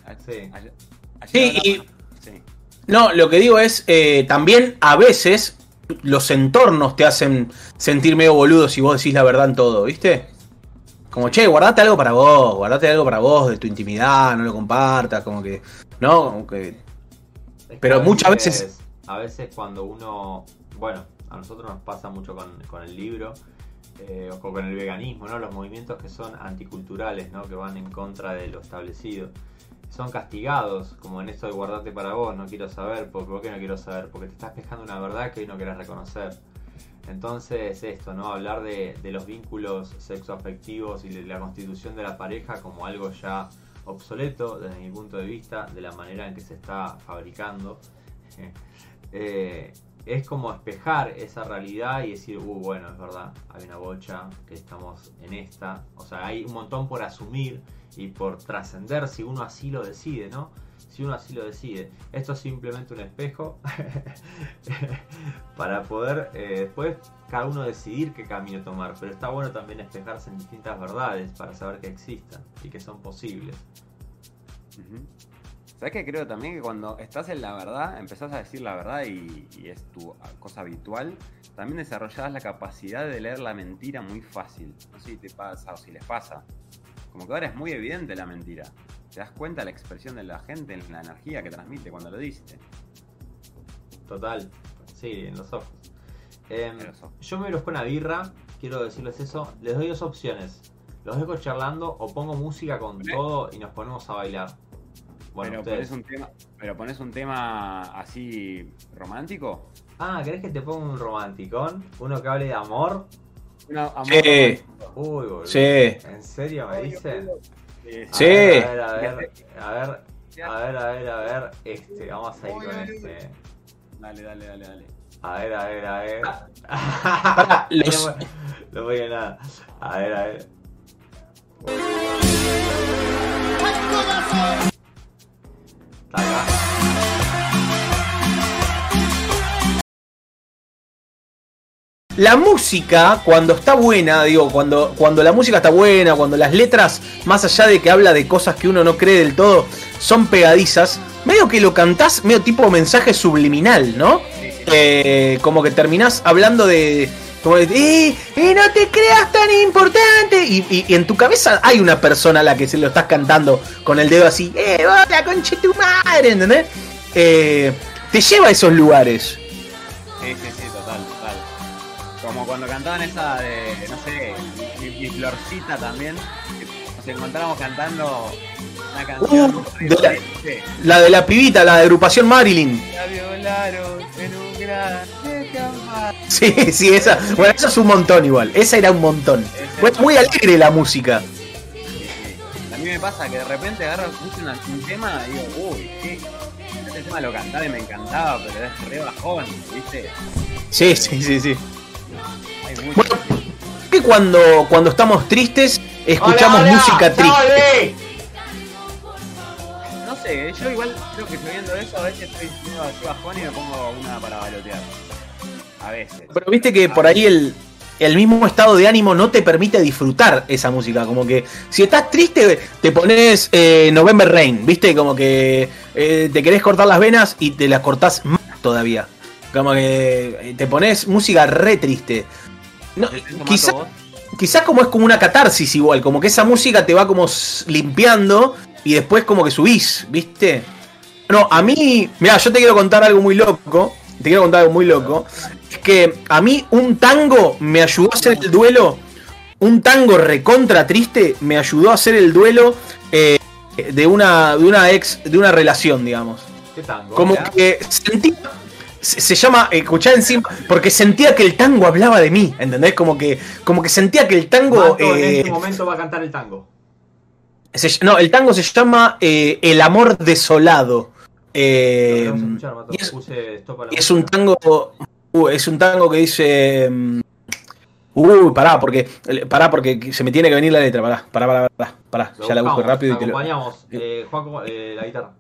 A- Sí. Sí, y- sí. No, lo que digo es, eh, también a veces los entornos te hacen sentir medio boludo si vos decís la verdad en todo, ¿viste? Como, che, guardate algo para vos, guardate algo para vos de tu intimidad, no lo compartas, como que, ¿no? Como que, Pero muchas veces- A veces cuando uno. Bueno, a nosotros nos pasa mucho con, el libro. eh, o con el veganismo, ¿no? Los movimientos que son anticulturales, ¿no? Que van en contra de lo establecido. Son castigados, como en esto de guardarte para vos, no quiero saber, ¿por qué no quiero saber? Porque te estás pescando una verdad que hoy no querés reconocer. Entonces, esto, ¿no? Hablar de, de los vínculos sexoafectivos y de la constitución de la pareja como algo ya obsoleto desde mi punto de vista, de la manera en que se está fabricando. Eh, es como espejar esa realidad y decir, uh, bueno, es verdad, hay una bocha, que estamos en esta. O sea, hay un montón por asumir y por trascender si uno así lo decide, ¿no? Si uno así lo decide. Esto es simplemente un espejo para poder eh, después cada uno decidir qué camino tomar. Pero está bueno también espejarse en distintas verdades para saber que existan y que son posibles. Ujú. ¿Sabes qué? Creo también que cuando estás en la verdad, empezás a decir la verdad y, y es tu cosa habitual, también desarrollás la capacidad de leer la mentira muy fácil. No sé si te pasa o si les pasa. Como que ahora es muy evidente la mentira. Te das cuenta la expresión de la gente, en la energía que transmite cuando lo diste. Total, sí, en los ojos. Em, los yo me busco una birra, quiero decirles eso. Les doy dos opciones. Los dejo charlando o pongo música con todo y nos ponemos a bailar. Bueno, pero, ustedes. pones un tema, pero pones un tema así romántico. Ah, ¿querés que te ponga un romanticón? Uno que hable de amor. No, amor Sí. Uy, boludo. Sí. ¿En serio me dicen? Sí, A ver, a ver, a ver, a ver, a ver, a ver, este, vamos a ir con este. Dale, dale, dale, dale. A ver, a ver, a ver. los- No, no voy a nada. A ver, a ver. La música, cuando está buena, digo, cuando, cuando la música está buena, cuando las letras, más allá de que habla de cosas que uno no cree del todo, son pegadizas, medio que lo cantás, medio tipo mensaje subliminal, ¿no? Eh, como que terminás hablando de. Como eh, eh, no te creas tan importante. Y, y- y en tu cabeza hay una persona a la que se lo estás cantando con el dedo así, eh, hola, conche tu madre, ¿entendés? Eh, te lleva a esos lugares. Sí, sí, sí, total, total. Como cuando cantaban esa de, no sé, mi, mi florcita también. Nos encontramos cantando una canción. Uh, de la-. La de la pibita, la de agrupación Marilyn. La violaron en un gran. Sí, sí, esa. Bueno, eso es un montón igual. Esa era un montón. Fue muy alegre la música. A mí me pasa que de repente agarro un tema y digo, uy, sí, este tema lo cantaba y me encantaba, pero es re bajón, ¿viste? Sí, sí, sí, sí. Hay mucho. Bueno, que cuando, cuando estamos tristes, escuchamos Hola, hola, música triste. No sé, yo igual creo que viendo eso a veces estoy así bajón y me pongo una para balotear. A veces. Pero viste que por ahí el, el mismo estado de ánimo no te permite disfrutar esa música. Como que si estás triste, te pones eh, November Rain, viste, como que eh, te querés cortar las venas y te las cortás más todavía. Como que eh, te pones música re triste. No, ¿Eso mato quizá- quizás como es como una catarsis igual, como que esa música te va como limpiando y después como que subís, ¿viste? No, a mí, mira, yo te quiero contar algo muy loco, te quiero contar algo muy loco, es que a mí un tango me ayudó a hacer el duelo, un tango recontra triste me ayudó a hacer el duelo eh, de una de una ex, de una relación, digamos. ¿Qué tango? Como que sentía. Se, se llama, escuchá encima, porque sentía que el tango hablaba de mí, ¿entendés? Como que, como que sentía que el tango. Mato en eh, este momento va a cantar el tango. se- no, el tango se llama eh, El amor desolado. Eh, y es, y un tango. uh, es un tango que dice. mm, Uy, pará, porque. Pará, porque se me tiene que venir la letra. Pará, pará, pará, pará. pará, Lo ya la busco rápido y te lo. acompañamos. Eh, Juanco, eh, la guitarra.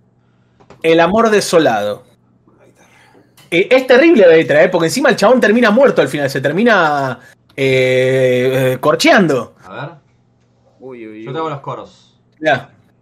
El amor desolado. Eh, es terrible la letra, ¿eh? porque encima el chabón termina muerto al final, se termina eh, eh, corcheando. A ver. Uy, uy, Yo uy. te hago los coros. Mirá,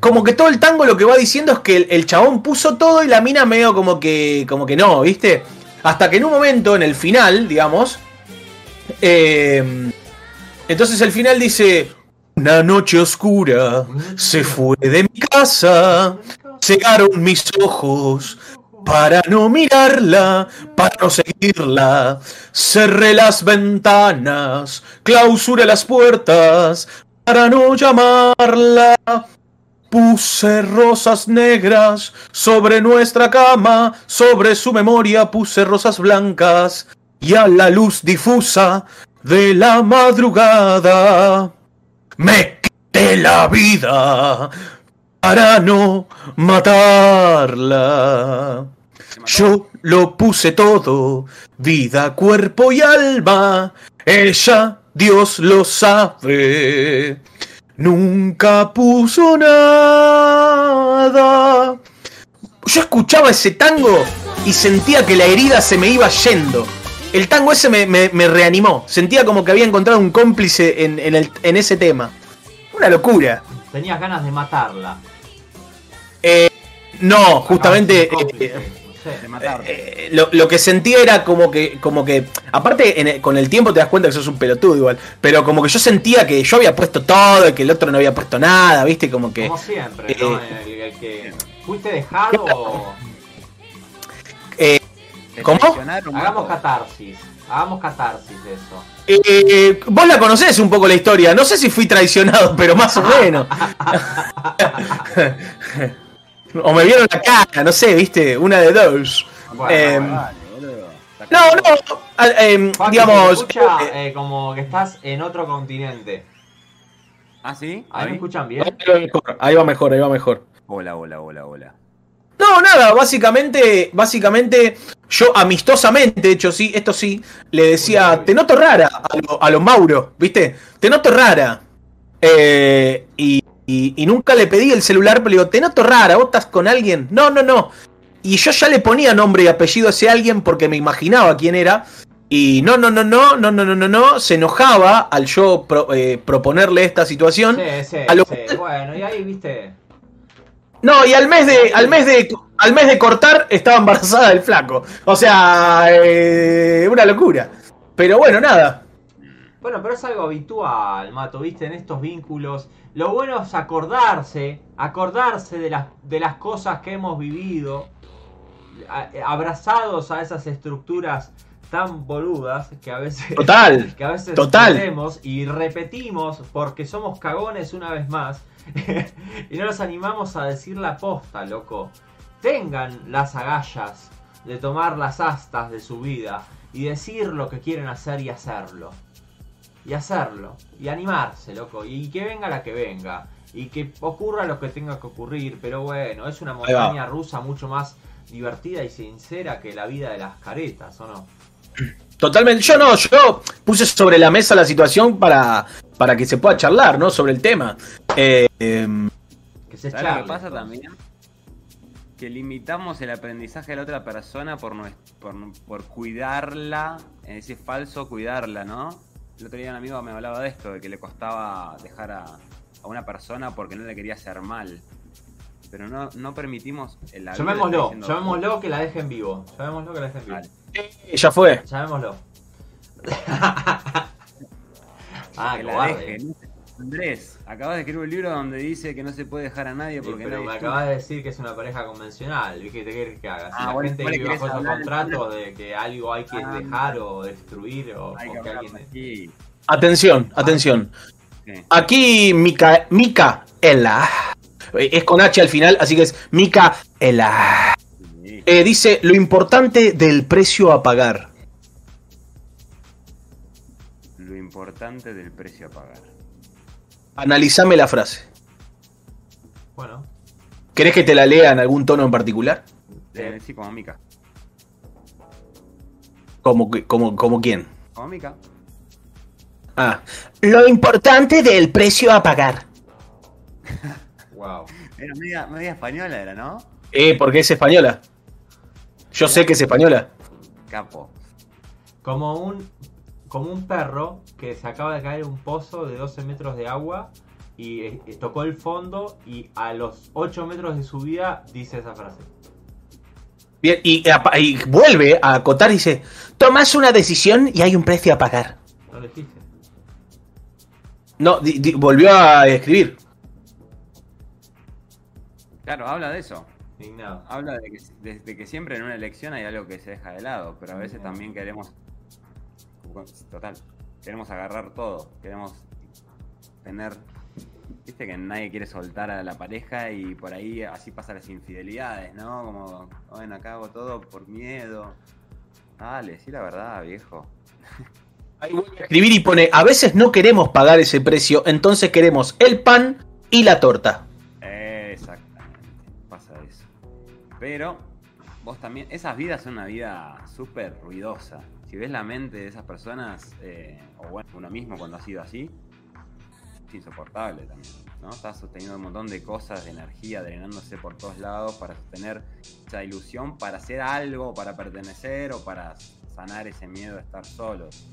como que todo el tango lo que va diciendo es que el, chabón puso todo y la mina medio como que, como que no, ¿viste? Hasta que en un momento, en el final, digamos, eh, entonces el final dice, una noche oscura se fue de mi casa, cegaron mis ojos para no mirarla, para no seguirla. Cerré las ventanas, clausuré las puertas para no llamarla. Puse rosas negras sobre nuestra cama, sobre su memoria puse rosas blancas y a la luz difusa de la madrugada me quité la vida para no matarla. Yo lo puse todo, vida, cuerpo y alma. Ella, Dios lo sabe, nunca puso nada. Yo escuchaba ese tango y sentía que la herida se me iba yendo. El tango ese me, me- me reanimó. Sentía como que había encontrado un cómplice en, en el- en ese tema. Una locura. Tenías ganas de matarla. No, justamente... Eh, no. De matarte. Eh, lo, lo que sentía era como que, como que, aparte en el- con el tiempo te das cuenta que sos un pelotudo igual, pero como que yo sentía que yo había puesto todo y que el otro no había puesto nada, viste, como que... Como siempre, ¿no? eh, El, el que fuiste dejado o... eh, ¿cómo? Hagamos catarsis. Hagamos catarsis de eso. eh, vos la conocés un poco la historia, no sé si fui traicionado, pero más o menos. o me vieron la cara, no sé, viste, una de dos. Bueno, Eh. Está No, no, em, Juan, digamos. se escucha eh, eh, como que estás en otro continente. ¿Ah, sí? Ahí me escuchan bien. ahí va mejor, ahí va mejor, ahí va mejor. Hola, hola, hola, hola. No, nada, básicamente, básicamente, yo amistosamente, de hecho sí, esto sí, le decía, te noto rara a los lo Mauro, ¿viste? Te noto rara. Eh, y, y- y nunca le pedí el celular, pero le digo, te noto rara, vos estás con alguien. No, no, no. Y yo ya le ponía nombre y apellido a ese alguien porque me imaginaba quién era. Y no, no, no, no, no, no, no, no, no, se enojaba al yo pro- eh, proponerle esta situación. Sí, sí, A lo- sí. Bueno, y ahí, viste. No, y al mes de, al mes de, al mes de cortar estaba embarazada del flaco. O sea, eh, una locura. Pero bueno, nada. Bueno, pero es algo habitual, Mato, viste, en estos vínculos. Lo bueno es acordarse, acordarse de las, de las cosas que hemos vivido, a- abrazados a esas estructuras tan boludas que a veces, Total. que a veces Total. y repetimos porque somos cagones una vez más y no nos animamos a decir la posta, loco. Tengan las agallas de tomar las astas de su vida y decir lo que quieren hacer y hacerlo. Y hacerlo. Y animarse, loco. Y que venga la que venga. Y que ocurra lo que tenga que ocurrir. Pero bueno, es una montaña rusa mucho más divertida y sincera que la vida de las caretas, ¿o no? Totalmente. Yo no, yo puse sobre la mesa la situación para, para que se pueda charlar, ¿no? Sobre el tema. Eh, em, Que se ¿Sabes lo charle, que pasa también? Que limitamos el aprendizaje de la otra persona por, nues- por, por cuidarla, en ese falso cuidarla, ¿no? El otro día un amigo me hablaba de esto, de que le costaba dejar a, a una persona porque no le quería hacer mal. Pero no, no permitimos el Llamémoslo, llamémoslo que la dejen vivo. Llamémoslo que la dejen vivo. Vale. ya fue. Llamémoslo. ah, que la cobarde. Andrés, acabas de escribir un libro donde dice que no se puede dejar a nadie Sí, porque pero nadie me acabas de decir que es una pareja convencional. ¿Qué te quieres que haga? Si Ah, la bueno, gente vive querés bajo esos contratos de que algo hay que Ah. dejar o destruir o, Hay o que alguien. aquí. Atención, atención. Sí. Aquí Mica, Micaela. Es con H al final, así que es Micaela. Sí. Eh, dice lo importante del precio a pagar. Lo importante del precio a pagar. Analizame la frase. Bueno, ¿Querés que te la lea en algún tono en particular? Eh, sí, como Mica. ¿Como, como, como quién? Como Mica. Ah. Lo importante del precio a pagar. wow. Era media, media española, era, ¿no? Eh, porque es española. Yo sé que es española. Capo. Como un, como un perro que se acaba de caer en un pozo de 12 metros de agua y eh, eh, tocó el fondo y a los 8 metros de su vida dice esa frase. Bien, y, apa- y vuelve a acotar y dice: Tomas una decisión y hay un precio a pagar. ¿No lo dijiste? No, di- di- volvió a escribir. Claro, habla de eso. Indignado. Habla de que, de- de que siempre en una elección hay algo que se deja de lado, pero a veces también queremos. Total. Queremos agarrar todo. Queremos tener. Viste que nadie quiere soltar a la pareja y por ahí así pasan las infidelidades, ¿no? Como, bueno, acá hago todo por miedo. Dale, sí, la verdad, viejo. Ahí vuelve a escribir y pone: A veces no queremos pagar ese precio, entonces queremos el pan y la torta. Exactamente, pasa eso. Pero vos también, esas vidas son una vida súper ruidosa. Si ves la mente de esas personas, eh, o bueno, uno mismo cuando ha sido así, es insoportable también. ¿no? Estás sosteniendo un montón de cosas, de energía, drenándose por todos lados para sostener esa ilusión, para hacer algo, para pertenecer o para sanar ese miedo de estar solos,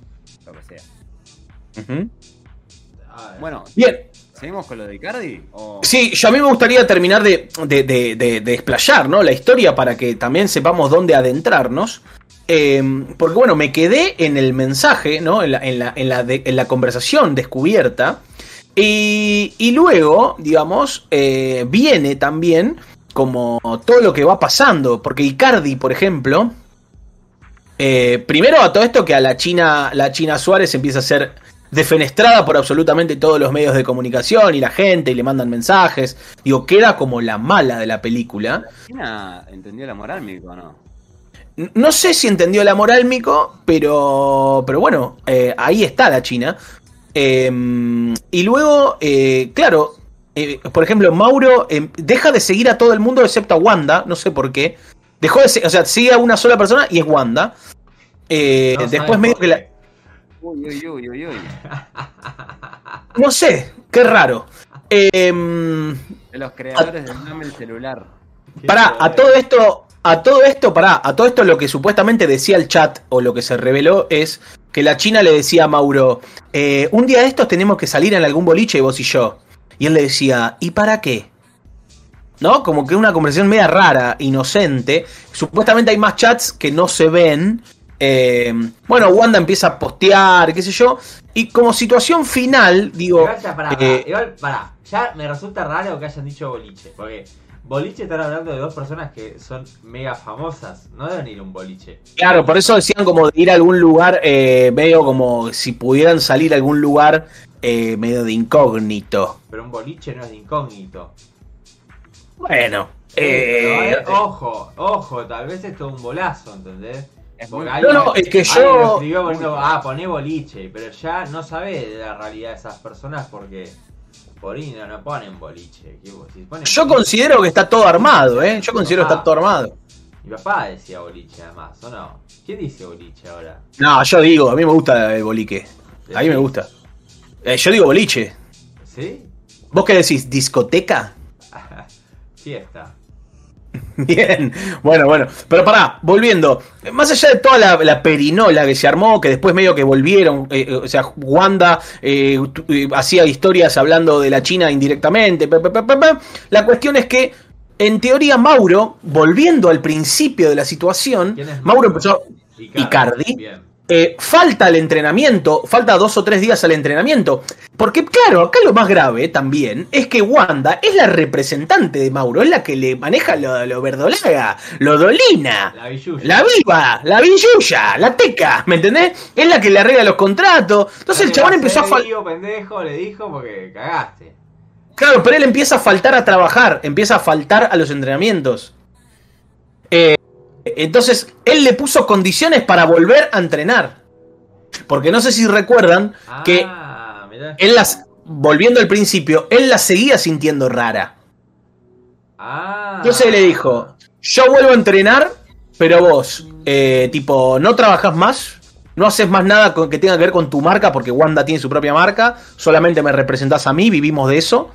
lo que sea. Ver. Bueno, Bien, ¿seguimos con lo de Icardi? Sí, yo a mí me gustaría terminar de, de, de, explayar ¿no? la historia para que también sepamos dónde adentrarnos. Eh, porque bueno, me quedé en el mensaje, ¿no? En la, en la, en la conversación descubierta. Y, y luego, digamos, eh, viene también como todo lo que va pasando. Porque Icardi, por ejemplo, eh, primero a todo esto que a la China, la China Suárez empieza a ser defenestrada por absolutamente todos los medios de comunicación y la gente y le mandan mensajes. Digo, queda como la mala de la película. China entendió la moral, Mirko, ¿no? no sé si entendió el amor álmico, pero, pero bueno, eh, ahí está la China. Eh, y luego, eh, claro, eh, por ejemplo, Mauro eh, deja de seguir a todo el mundo excepto a Wanda, no sé por qué. Dejó de o sea, sigue a una sola persona y es Wanda. Eh, No después medio que la... Uy, uy, uy, uy, uy. No sé, qué raro. Eh, De los creadores del mame el celular. Pará, a todo esto, a todo esto, pará, a todo esto lo que supuestamente decía el chat o lo que se reveló es que la China le decía a Mauro, eh, un día de estos tenemos que salir en algún boliche vos y yo. Y él le decía, ¿y para qué? ¿No? Como que una conversación media rara, inocente. Supuestamente hay más chats que no se ven. Eh, bueno, Wanda empieza a postear, qué sé yo. Y como situación final, digo... Igual, ya, pará, pará, eh, igual, pará. Ya me resulta raro que hayan dicho boliche. Porque boliche están hablando de dos personas que son mega famosas. No deben ir a un boliche. Claro, por eso decían como de ir a algún lugar, eh, medio como si pudieran salir a algún lugar eh, medio de incógnito. Pero un boliche no es de incógnito. Bueno, Pero, ojo, ojo, tal vez es todo un bolazo, ¿entendés? Es Porque muy- alguien- No, no, es que yo- lo escribió poniendo, ah, poné boliche, pero ya no sabés de la realidad de esas personas porque por ahí no, no ponen boliche. Yo considero que está todo armado, ¿eh? Yo considero que está todo armado. Mi papá decía boliche además, ¿o no? ¿Quién dice boliche ahora? No, yo digo, a mí me gusta el bolique. A mí me gusta. Eh, yo digo boliche. ¿Sí? ¿Vos qué decís? ¿Discoteca? Fiesta. Bien, bueno, bueno. Pero pará, volviendo. Más allá de toda la, la perinola que se armó, que después medio que volvieron, eh, eh, o sea, Wanda eh, eh, hacía historias hablando de la China indirectamente. La cuestión es que, en teoría, Mauro, volviendo al principio de la situación, ¿Quién es Mauro empezó. Icardi. Icardi. Eh, falta el entrenamiento, falta dos o tres días al entrenamiento. Porque, claro, acá lo más grave también es que Wanda es la representante de Mauro, es la que le maneja lo, lo verdolaga, lo dolina, La la viva, la villuya, la teca, ¿me entendés? Es la que le arregla los contratos. Entonces el chabón empezó a faltar. pendejo, le dijo porque cagaste. Claro, pero él empieza a faltar a trabajar, empieza a faltar a los entrenamientos. Eh, entonces, él le puso condiciones para volver a entrenar. Porque no sé si recuerdan que Ah, mirá. él las, volviendo al principio, él la seguía sintiendo rara. Ah. Entonces le dijo, yo vuelvo a entrenar, pero vos, eh, tipo, no trabajás más, no haces más nada con, que tenga que ver con tu marca, porque Wanda tiene su propia marca, solamente me representás a mí, vivimos de eso.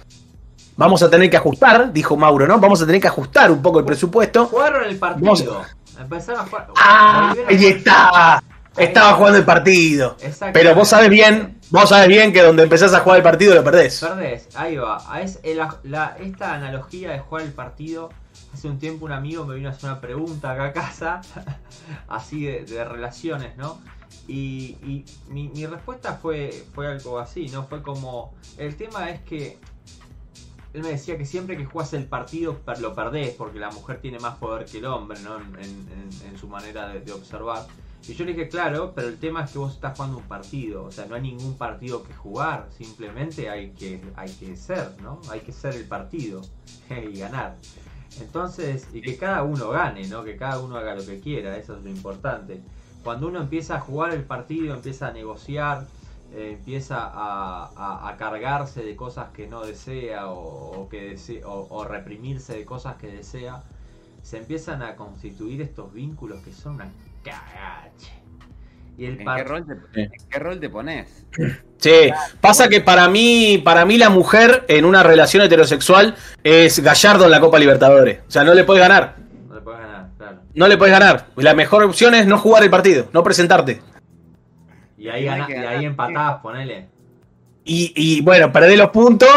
Vamos a tener que ajustar, dijo Mauro, ¿no? Vamos a tener que ajustar un poco el presupuesto. Jugaron el partido. Empezaron a jugar. ¡Ah! A Ahí está. Estaba jugando el partido. Exactamente. Pero vos sabés bien, vos sabés bien que donde empezás a jugar el partido lo perdés. Perdés, ahí va. Es el- la- esta analogía de jugar el partido. Hace un tiempo un amigo me vino a hacer una pregunta acá a casa, así de, de relaciones, ¿no? Y, y mi, mi respuesta fue, fue algo así, ¿no? Fue como, el tema es que me decía que siempre que jugás el partido lo perdés, porque la mujer tiene más poder que el hombre, en su manera de, de observar. Y yo le dije, claro, pero el tema es que vos estás jugando un partido, o sea, no hay ningún partido que jugar, simplemente hay que, hay que ser, ¿no? Hay que ser el partido y ganar. Entonces, y que cada uno gane, ¿no? Que cada uno haga lo que quiera, eso es lo importante. Cuando uno empieza a jugar el partido, empieza a negociar, eh, empieza a, a- a cargarse de cosas que no desea o, o que dese- o, o reprimirse de cosas que desea, se empiezan a constituir estos vínculos que son una cagache. Y el ¿En par- qué, rol te, en qué rol te pones? Sí, pasa que para mí, para mí la mujer en una relación heterosexual es Gallardo en la Copa Libertadores. O sea, no le puedes ganar. No le puedes ganar, claro. No le puedes ganar. La mejor opción es no jugar el partido, no presentarte. Y ahí, gana- y ahí empatás, ponele. Y, y, bueno, perdés los puntos,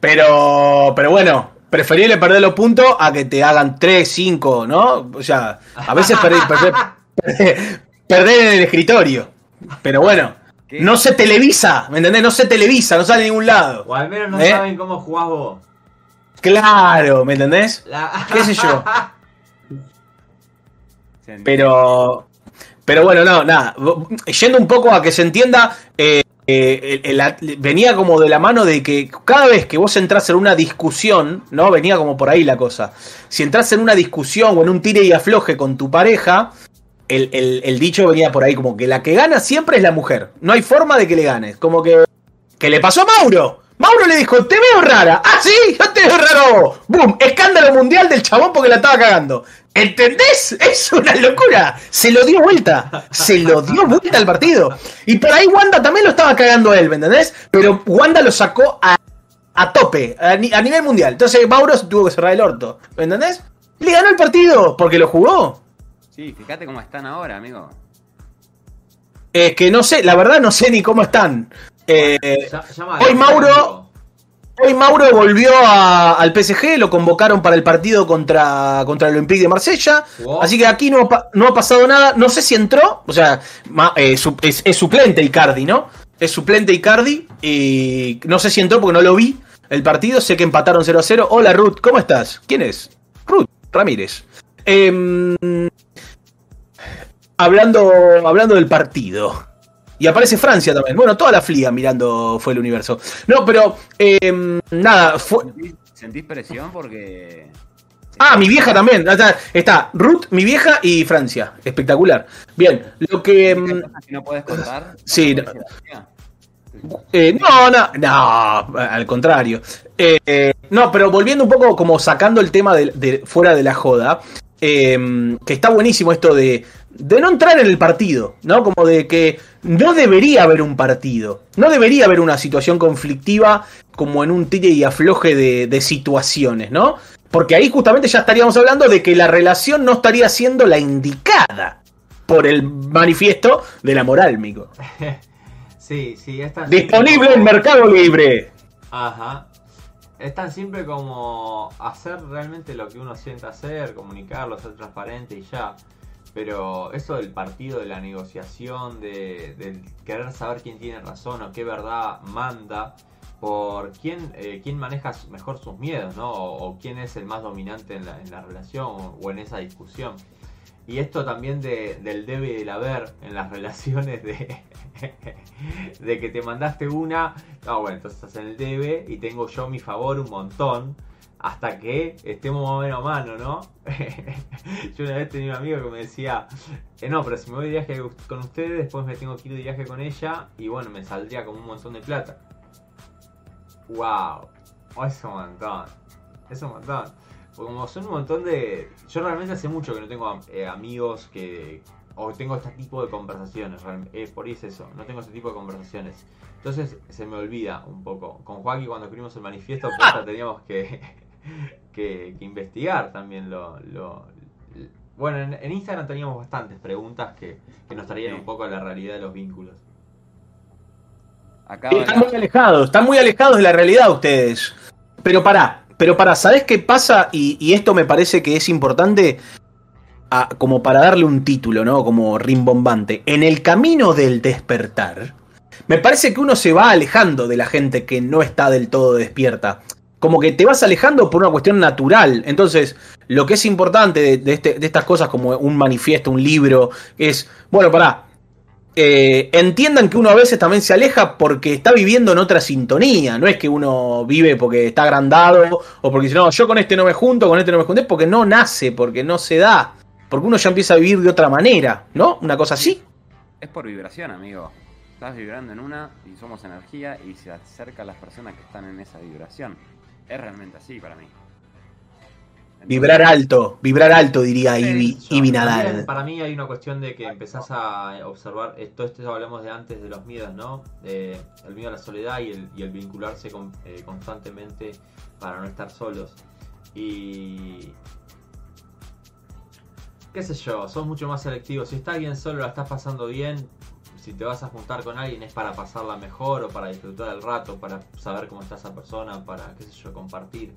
pero, pero bueno, preferible perder los puntos a que te hagan 3, 5, ¿no? O sea, a veces perdés, perdés- perdés- perdés en el escritorio. Pero bueno, ¿Qué? no se televisa, ¿me entendés? No se televisa, no sale a ningún lado. O al menos no ¿Eh? saben cómo jugás vos. Claro, ¿me entendés? La- ¿Qué sé yo? Pero, pero bueno, no, nada. Yendo un poco a que se entienda, eh, eh, venía como de la mano de que cada vez que vos entras en una discusión, ¿no? Venía como por ahí la cosa. Si entras en una discusión o en un tire y afloje con tu pareja, el, dicho venía por ahí como que la que gana siempre es la mujer. No hay forma de que le ganes. Como que. ¿Qué le pasó a Mauro? Mauro le dijo, te veo rara. Ah, sí, yo te veo raro. ¡Bum! Escándalo mundial del chabón porque la estaba cagando. ¿Entendés? Es una locura. Se lo dio vuelta. Se lo dio vuelta al partido. Y por ahí Wanda también lo estaba cagando él, ¿me entendés? Pero Wanda lo sacó a, a tope, a, ni- a nivel mundial. Entonces Mauro tuvo que cerrar el orto. ¿Me entendés? Le ganó el partido porque lo jugó. Sí, fíjate cómo están ahora, amigo. Es que no sé, la verdad no sé ni cómo están. Eh, Ya- hoy Mauro- Hoy Mauro volvió a- al PSG, lo convocaron para el partido contra, contra el Olympique de Marsella. Así que aquí no, no ha pasado nada. No sé si entró, o sea, eh, es suplente Icardi, ¿no? Es suplente Icardi. Y no sé si entró porque no lo vi el partido. Sé que empataron 0 a 0. Hola Ruth, ¿cómo estás? ¿Quién es? Ruth Ramírez. Em, hablando, hablando del partido. Y aparece Francia también. Bueno, toda la fliga mirando fue el universo. No, pero em, nada, fue, ¿Sentís, presión porque. Ah, mi vieja también. Está, está Ruth, mi vieja y Francia. Espectacular. Bien, lo que. ¿Hay mm, cosas que no puedes contar? Sí, ¿Para no. eh, no, no, no, al contrario. Eh, eh, no, pero volviendo un poco, como sacando el tema de, de- fuera de la joda, eh, que está buenísimo esto de, de no entrar en el partido, ¿no? Como de que no debería haber un partido, no debería haber una situación conflictiva como en un tire y afloje de, de situaciones, ¿no? Porque ahí justamente ya estaríamos hablando de que la relación no estaría siendo la indicada por el manifiesto de la moral, mico. Sí, sí, es tan Disponible en Mercado Libre. Ajá. Es tan simple como hacer realmente lo que uno siente hacer, comunicarlo, ser transparente y ya. Pero eso del partido, de la negociación, de, del querer saber quién tiene razón o qué verdad manda, por quién, eh, quién maneja mejor sus miedos, ¿no? O, quién es el más dominante en la, en la relación o en esa discusión. Y esto también de- del debe y del haber en las relaciones de, de que te mandaste una, no, bueno, entonces estás en el debe y tengo yo mi favor un montón hasta que estemos más o menos a mano, ¿no? yo una vez tenía un amigo que me decía, eh, no, pero si me voy de viaje con ustedes, después me tengo que ir de viaje con ella y bueno, me saldría como un montón de plata. ¡Wow! Es un montón. Es un montón. Porque como son un montón de... Yo realmente hace mucho que no tengo eh, amigos que... O tengo este tipo de conversaciones. eh, por ahí es eso. No tengo este tipo de conversaciones. Entonces se me olvida un poco. Con Joaquín cuando escribimos el manifiesto, pues teníamos que, que, que investigar también lo... lo- bueno, en, en Instagram teníamos bastantes preguntas que, que nos traían un poco a la realidad de los vínculos. De- Están muy alejados, están muy alejados de la realidad ustedes. Pero pará, pero pará, ¿sabés qué pasa? Y, esto me parece que es importante como para darle un título, ¿no? Como rimbombante. En el camino del despertar, me parece que uno se va alejando de la gente que no está del todo despierta. Como que te vas alejando por una cuestión natural. Entonces, lo que es importante de, de este- de estas cosas como un manifiesto, un libro, es, bueno, pará, eh, entiendan que uno a veces también se aleja porque está viviendo en otra sintonía. No es que uno vive porque está agrandado o porque dice, no, yo con este no me junto, con este no me junté, porque no nace, porque no se da. Porque uno ya empieza a vivir de otra manera, ¿no? Una cosa así. Es por vibración, amigo. Estás vibrando en una y somos energía y se acerca a las personas que están en esa vibración. Es realmente así para mí. Vibrar alto, vibrar alto, diría Ivy también Nadal. Para mí hay una cuestión de que empezás a observar, esto, esto hablamos de antes de los miedos, ¿no? Eh, el miedo a la soledad y el, y el vincularse con- eh, constantemente para no estar solos. Y... qué sé yo, sos mucho más selectivo. Si estás bien solo, la estás pasando bien, si te vas a juntar con alguien es para pasarla mejor o para disfrutar el rato, para saber cómo está esa persona, para, qué sé yo, compartir.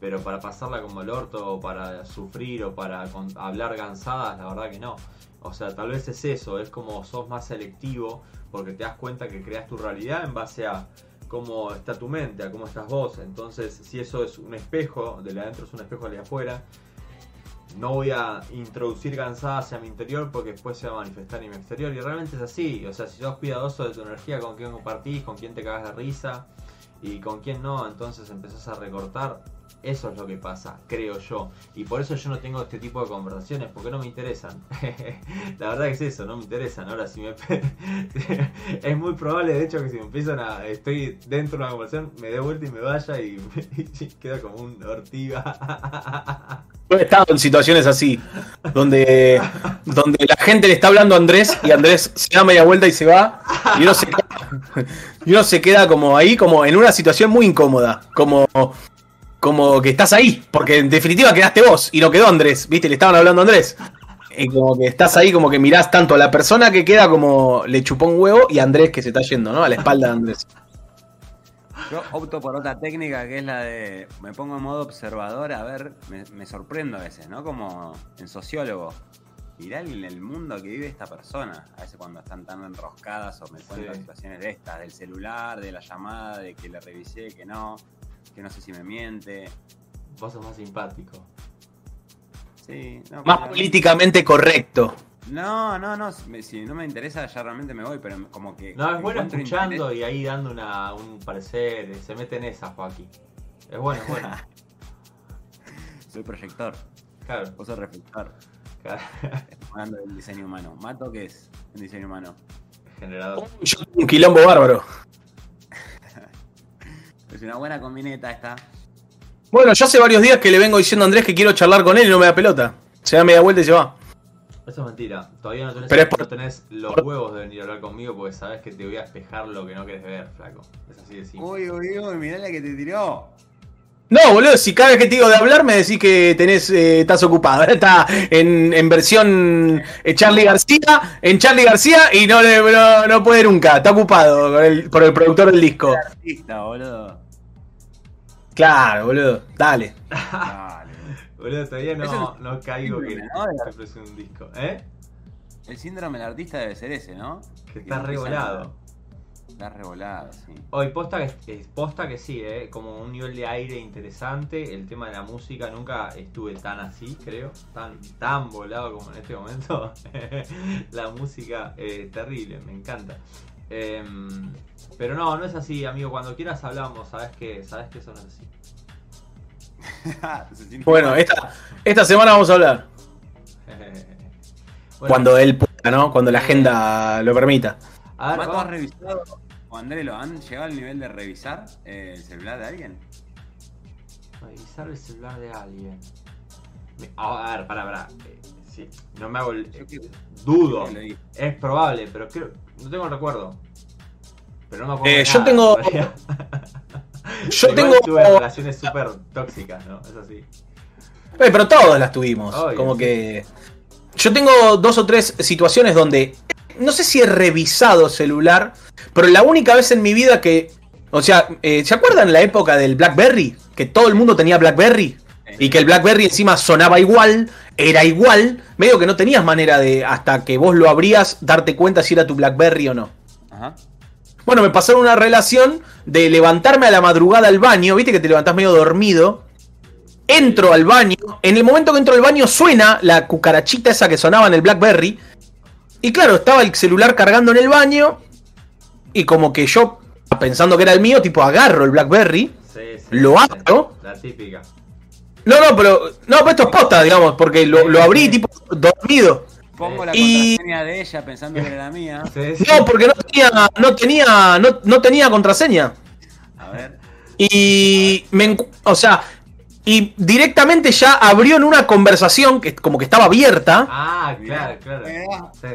Pero para pasarla como el orto, o para sufrir, o para hablar gansadas, la verdad que no. O sea, tal vez es eso, es como sos más selectivo porque te das cuenta que creas tu realidad en base a cómo está tu mente, a cómo estás vos. Entonces, si eso es un espejo, de adentro es un espejo de afuera, no voy a introducir cansada hacia mi interior porque después se va a manifestar en mi exterior. Y realmente es así. O sea, si sos cuidadoso de tu energía, con quién compartís, con quién te cagas de risa y con quién no, entonces empezás a recortar. Eso es lo que pasa, creo yo. Y por eso yo no tengo este tipo de conversaciones, porque no me interesan. La verdad que es eso, no me interesan. Ahora, si me. es muy probable, de hecho, que si me empiezan a. Estoy dentro de una conversación, me dé vuelta y me vaya y, queda como un ortiga. Yo he estado en situaciones así, donde, donde la gente le está hablando a Andrés y Andrés se da media vuelta y se va, y uno se, queda, y uno se queda como ahí, como en una situación muy incómoda, como, como que estás ahí, porque en definitiva quedaste vos y no quedó Andrés, viste, le estaban hablando a Andrés. Y como que estás ahí, como que mirás tanto a la persona que queda como le chupó un huevo y a Andrés que se está yendo, ¿no? A la espalda de Andrés. Yo opto por otra técnica que es la de. Me pongo en modo observador, a ver, me, me sorprendo a veces, ¿no? Como en sociólogo. Mirá el, el mundo que vive esta persona. A veces cuando están tan enroscadas o me cuentan Sí. situaciones de estas, del celular, de la llamada, de que le revisé, que no, que no sé si me miente. Vos sos más simpático. Sí, no, Más pero- políticamente correcto. No, no, no. Si, no me interesa, ya realmente me voy, pero como que. No, es bueno escuchando interés- y ahí dando una, un parecer. Se mete en esa, Joaquín. Es bueno, es bueno. Soy proyector, Claro, vos sos reflector. claro. Estamos hablando del diseño humano. ¿Mato qué es el diseño humano? Generador. Yo tengo un quilombo bárbaro. Es una buena combineta esta. Bueno, yo hace varios días que le vengo diciendo a Andrés que quiero charlar con él y no me da pelota. Se da media vuelta y se va. Eso es mentira. Todavía no tenés, Pero es por- no tenés los huevos de venir a hablar conmigo porque sabes que te voy a espejar lo que no querés ver, flaco. Es así de simple. Uy, uy, uy, mirá la que te tiró. No, boludo, si cada vez que te digo de hablar me decís que tenés, eh, estás ocupado. Está en, en versión eh, Charlie García, en Charlie García y no, le- no, no puede nunca. Está ocupado con el- por el productor del disco. Artista, boludo. Claro, boludo, dale. Dale. Boludo, todavía no, no caigo que síndrome, ¿no? De la- siempre es un disco. ¿Eh? El síndrome del artista debe ser ese, ¿no? Que está no re empieza volado. Está revolado, sí. Hoy posta que, posta que sí, ¿eh? como un nivel de aire interesante. El tema de la música nunca estuve tan así, creo. Tan, tan volado como en este momento. la música eh, terrible, me encanta. Em, pero no, no es así, amigo. Cuando quieras hablamos, sabes que, sabes que eso no es así. Bueno, esta, esta semana vamos a hablar. Bueno, Cuando él pueda, ¿no? Cuando la agenda lo permita. a ver, ¿Mato has revisado, o Andrelo, han llegado al nivel de revisar eh, el celular de alguien? Revisar el celular de alguien. A ver, para, para. sí, no me hago el. Dudo. lo. Es probable, pero creo. No tengo el recuerdo. Pero no me acuerdo. Eh, yo nada, tengo-. Yo tengo. Tuve relaciones súper tóxicas, ¿no? Es así. Eh, pero todas las tuvimos. Obvio, como sí. que. Yo tengo dos o tres situaciones donde. No sé si he revisado celular, pero la única vez en mi vida que. O sea, eh, ¿se acuerdan la época del Blackberry? Que todo el mundo tenía Blackberry. Y que el Blackberry encima sonaba igual, era igual. Medio que no tenías manera de, hasta que vos lo abrías, darte cuenta si era tu Blackberry o no. Ajá. Bueno, me pasaron una relación de levantarme a la madrugada al baño, viste que te levantás medio dormido. Entro al baño, en el momento que entro al baño suena la cucarachita esa que sonaba en el Blackberry. Y claro, estaba el celular cargando en el baño. Y como que yo, pensando que era el mío, tipo agarro el Blackberry. Sí, sí. Lo abro. La típica. No, no, pero. No, pero esto es posta, digamos, porque lo, lo abrí tipo dormido. Pongo la Y- contraseña de ella pensando que era la mía. Sí, sí. No, porque no tenía. No tenía. No, no tenía contraseña. A ver. Y me o sea, y directamente ya abrió en una conversación que como que estaba abierta. Ah, claro, claro. Sí.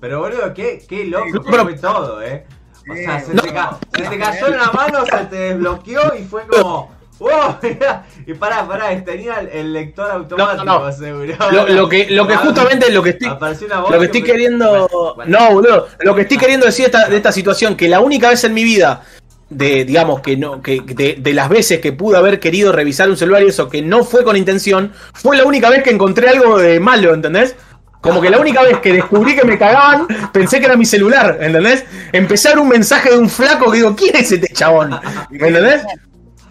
Pero boludo, qué, qué loco pero- fue todo, eh. O sea, se, No. te, ca- se te cayó en la mano, se te desbloqueó y fue como. ¡Wow! mirá. Y pará, pará, tenía el, lector automático, No, no. seguro. Lo, lo que, lo que Ah, justamente lo que estoy, lo que estoy queriendo. Bueno. No, boludo. Lo que estoy queriendo decir de esta, de esta situación, que la única vez en mi vida, de, digamos, que no, que de, de las veces que pude haber querido revisar un celular y eso, que no fue con intención, fue la única vez que encontré algo de malo, ¿entendés? Como que la única vez que descubrí que me cagaban, pensé que era mi celular, ¿entendés? Ver un mensaje de un flaco que digo, ¿quién es este chabón? ¿Me entendés?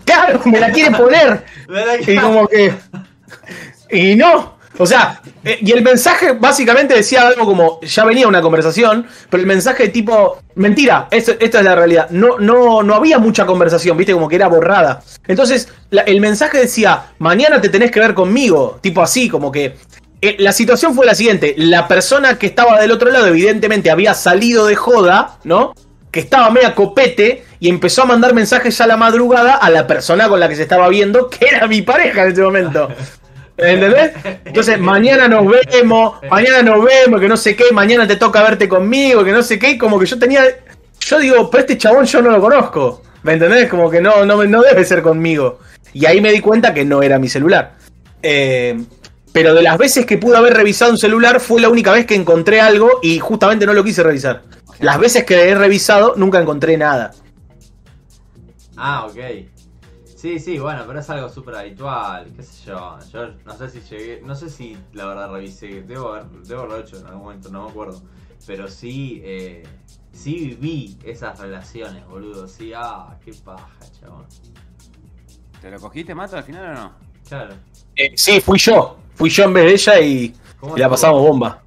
Claro, me la quiere poner. ¿Verdad que- Y como que. Y no. O sea, eh, y el mensaje básicamente decía algo como, ya venía una conversación, pero el mensaje tipo, mentira, esto- esta es la realidad. No, no, no había mucha conversación, viste, como que era borrada. Entonces, la- el mensaje decía, mañana te tenés que ver conmigo, tipo así, como que... eh, la situación fue la siguiente, la persona que estaba del otro lado evidentemente había salido de joda, ¿no? Estaba media copete y empezó a mandar mensajes a la madrugada a la persona con la que se estaba viendo, que era mi pareja en ese momento. ¿Entendés? Entonces, mañana nos vemos, mañana nos vemos, que no sé qué, mañana te toca verte conmigo, que no sé qué, como que yo tenía. Yo digo, pero este chabón yo no lo conozco. ¿Me entendés? Como que no, no, no debe ser conmigo. Y ahí me di cuenta que no era mi celular. Eh, pero de las veces que pude haber revisado un celular, fue la única vez que encontré algo y justamente no lo quise revisar. Las veces que he revisado, nunca encontré nada. Ah, ok. Sí, sí, bueno, pero es algo súper habitual, qué sé yo. Yo no sé si llegué, no sé si la verdad revisé, debo, haber, debo haberlo hecho en algún momento, no me acuerdo. Pero sí, eh, sí vi esas relaciones, boludo. Sí, ah, qué paja, chabón. ¿Te lo cogiste, Mato, al final o no? Claro. Eh, sí, fui yo. Fui yo en vez de ella y, ¿Cómo y la pasamos bomba.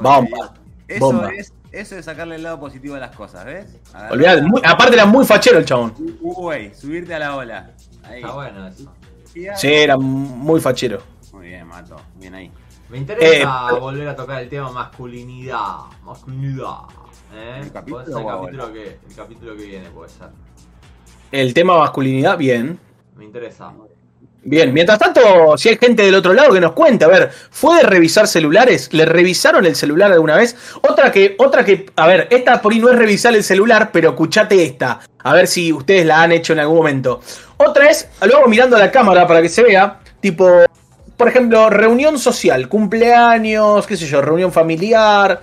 Bomba. Eso Bomba. es, eso es sacarle el lado positivo a las cosas, ¿ves? Olvidate, muy- aparte era muy fachero el chabón. Uy, subirte a la ola. Ahí. Está bueno eso. Y ya- Sí, era muy fachero. Muy bien, Mato. Bien ahí. Me interesa Eh, volver a tocar el tema masculinidad. Masculinidad. ¿eh? ¿El ser capítulo, que, el capítulo que viene, puede ser. El tema masculinidad, bien. Me interesa. Bien, mientras tanto, si hay gente del otro lado que nos cuente, a ver, ¿fue de revisar celulares? ¿Le revisaron el celular alguna vez? Otra que, otra que, a ver, esta por ahí no es revisar el celular, pero escuchate esta, a ver si ustedes la han hecho en algún momento. Otra es, lo hago mirando a la cámara para que se vea, tipo, por ejemplo, reunión social, cumpleaños, qué sé yo, reunión familiar,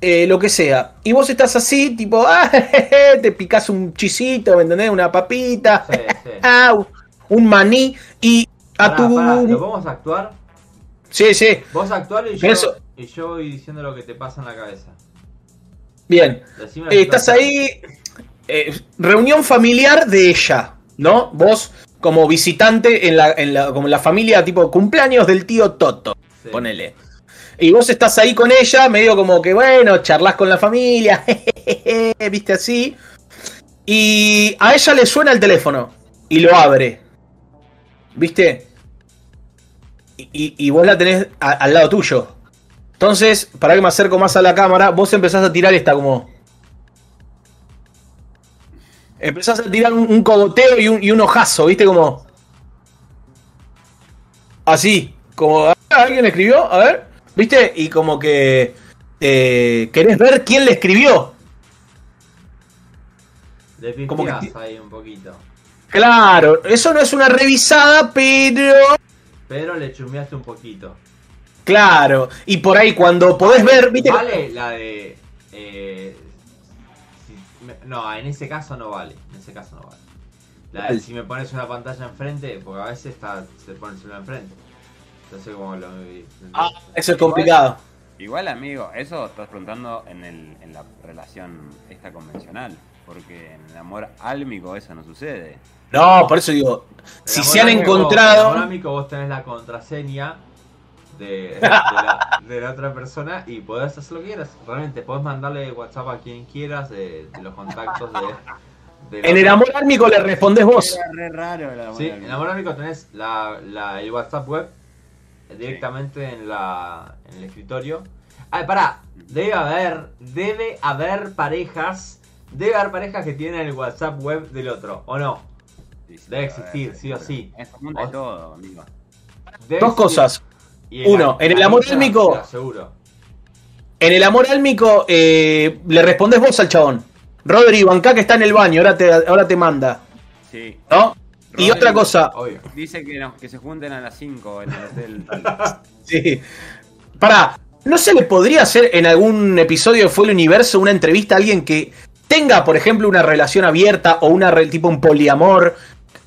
eh, lo que sea. Y vos estás así, tipo, ah, te picás un chisito, ¿me entendés? Una papita, Sí, sí. Un maní, y a tu... ¿Lo podemos actuar? Sí, sí, Vos actuar y yo, Eso. y yo voy diciendo lo que te pasa en la cabeza. bien. Eh, estás ahí, eh, reunión familiar de ella, ¿no? Vos como visitante en la, en la, como la familia, tipo cumpleaños del tío Toto, Sí. ponele. Y vos estás ahí con ella, medio como que, bueno, charlas con la familia, viste así. Y a ella le suena el teléfono y lo abre. ¿Viste? Y, y- y vos la tenés a- al lado tuyo. Entonces, para que me acerco más a la cámara, vos empezás a tirar esta como. Empezás a tirar un, un cogoteo y un, y un ojazo, ¿viste? Como. Así. Como. "Ah, ¿Alguien escribió? A ver. ¿Viste? Y como que. eh, querés ver quién le escribió. Le como que ahí un poquito. Claro, eso no es una revisada, pero. Pero le chumeaste un poquito. Claro. Y por ahí cuando podés ver, ¿viste? Vale la de. eh, si- me- no, en ese caso no vale. En ese caso no vale. La de si me pones una pantalla enfrente, porque a veces está, se pone el celular enfrente. Entonces, como lo. Ah, eso es complicado. Igual, amigo, eso estás preguntando en, el, en la relación esta convencional. Porque en el amor álmico eso no sucede. No, por eso digo. Si se han encontrado. el amor amigo, vos tenés la contraseña de, de la, de la otra persona y podés hacer lo que quieras. Realmente podés mandarle WhatsApp a quien quieras de, de los contactos de. En el amor ármico le respondés vos. Era re raro el amor Sí, álmico. en el amor amigo tenés la, la- el WhatsApp web directamente en, la, en el escritorio. Ah, pará, debe haber, debe haber parejas, debe haber parejas que tienen el WhatsApp web del otro, ¿o no? Sí, sí, Debe ver, existir, sí o seguro. sí. Es común de todo, amigo. Debe Dos existir. cosas. Uno, en el amor álmico- aseguro. En el amor álmico eh, le respondés vos al chabón. Rodri, bancá que está en el baño, ahora te, ahora te manda. Sí. ¿No? Y otra cosa. Obvio. Dice que, no, que se junten a las 5 en el hotel. Sí. Pará, ¿no se le podría hacer en algún episodio de Fue el Universo una entrevista a alguien que tenga, por ejemplo, una relación abierta o una tipo un poliamor?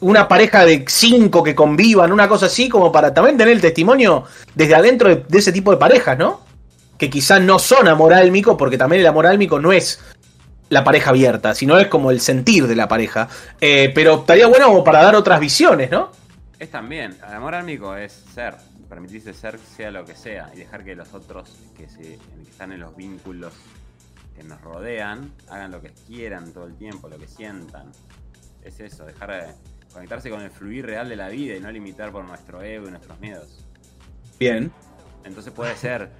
Una pareja de cinco que convivan, una cosa así, como para también tener el testimonio desde adentro de, de ese tipo de parejas, ¿no? Que quizás no son amor álmico, porque también el amor álmico no es la pareja abierta, sino es como el sentir de la pareja. Eh, pero estaría bueno como para dar otras visiones, ¿no? es también, el amor álmico es ser, permitirse ser sea lo que sea y dejar que los otros que, se, que están en los vínculos que nos rodean hagan lo que quieran todo el tiempo, lo que sientan. Es eso, dejar de conectarse con el fluir real de la vida y no limitar por nuestro ego y nuestros miedos. Bien. Entonces puede ser,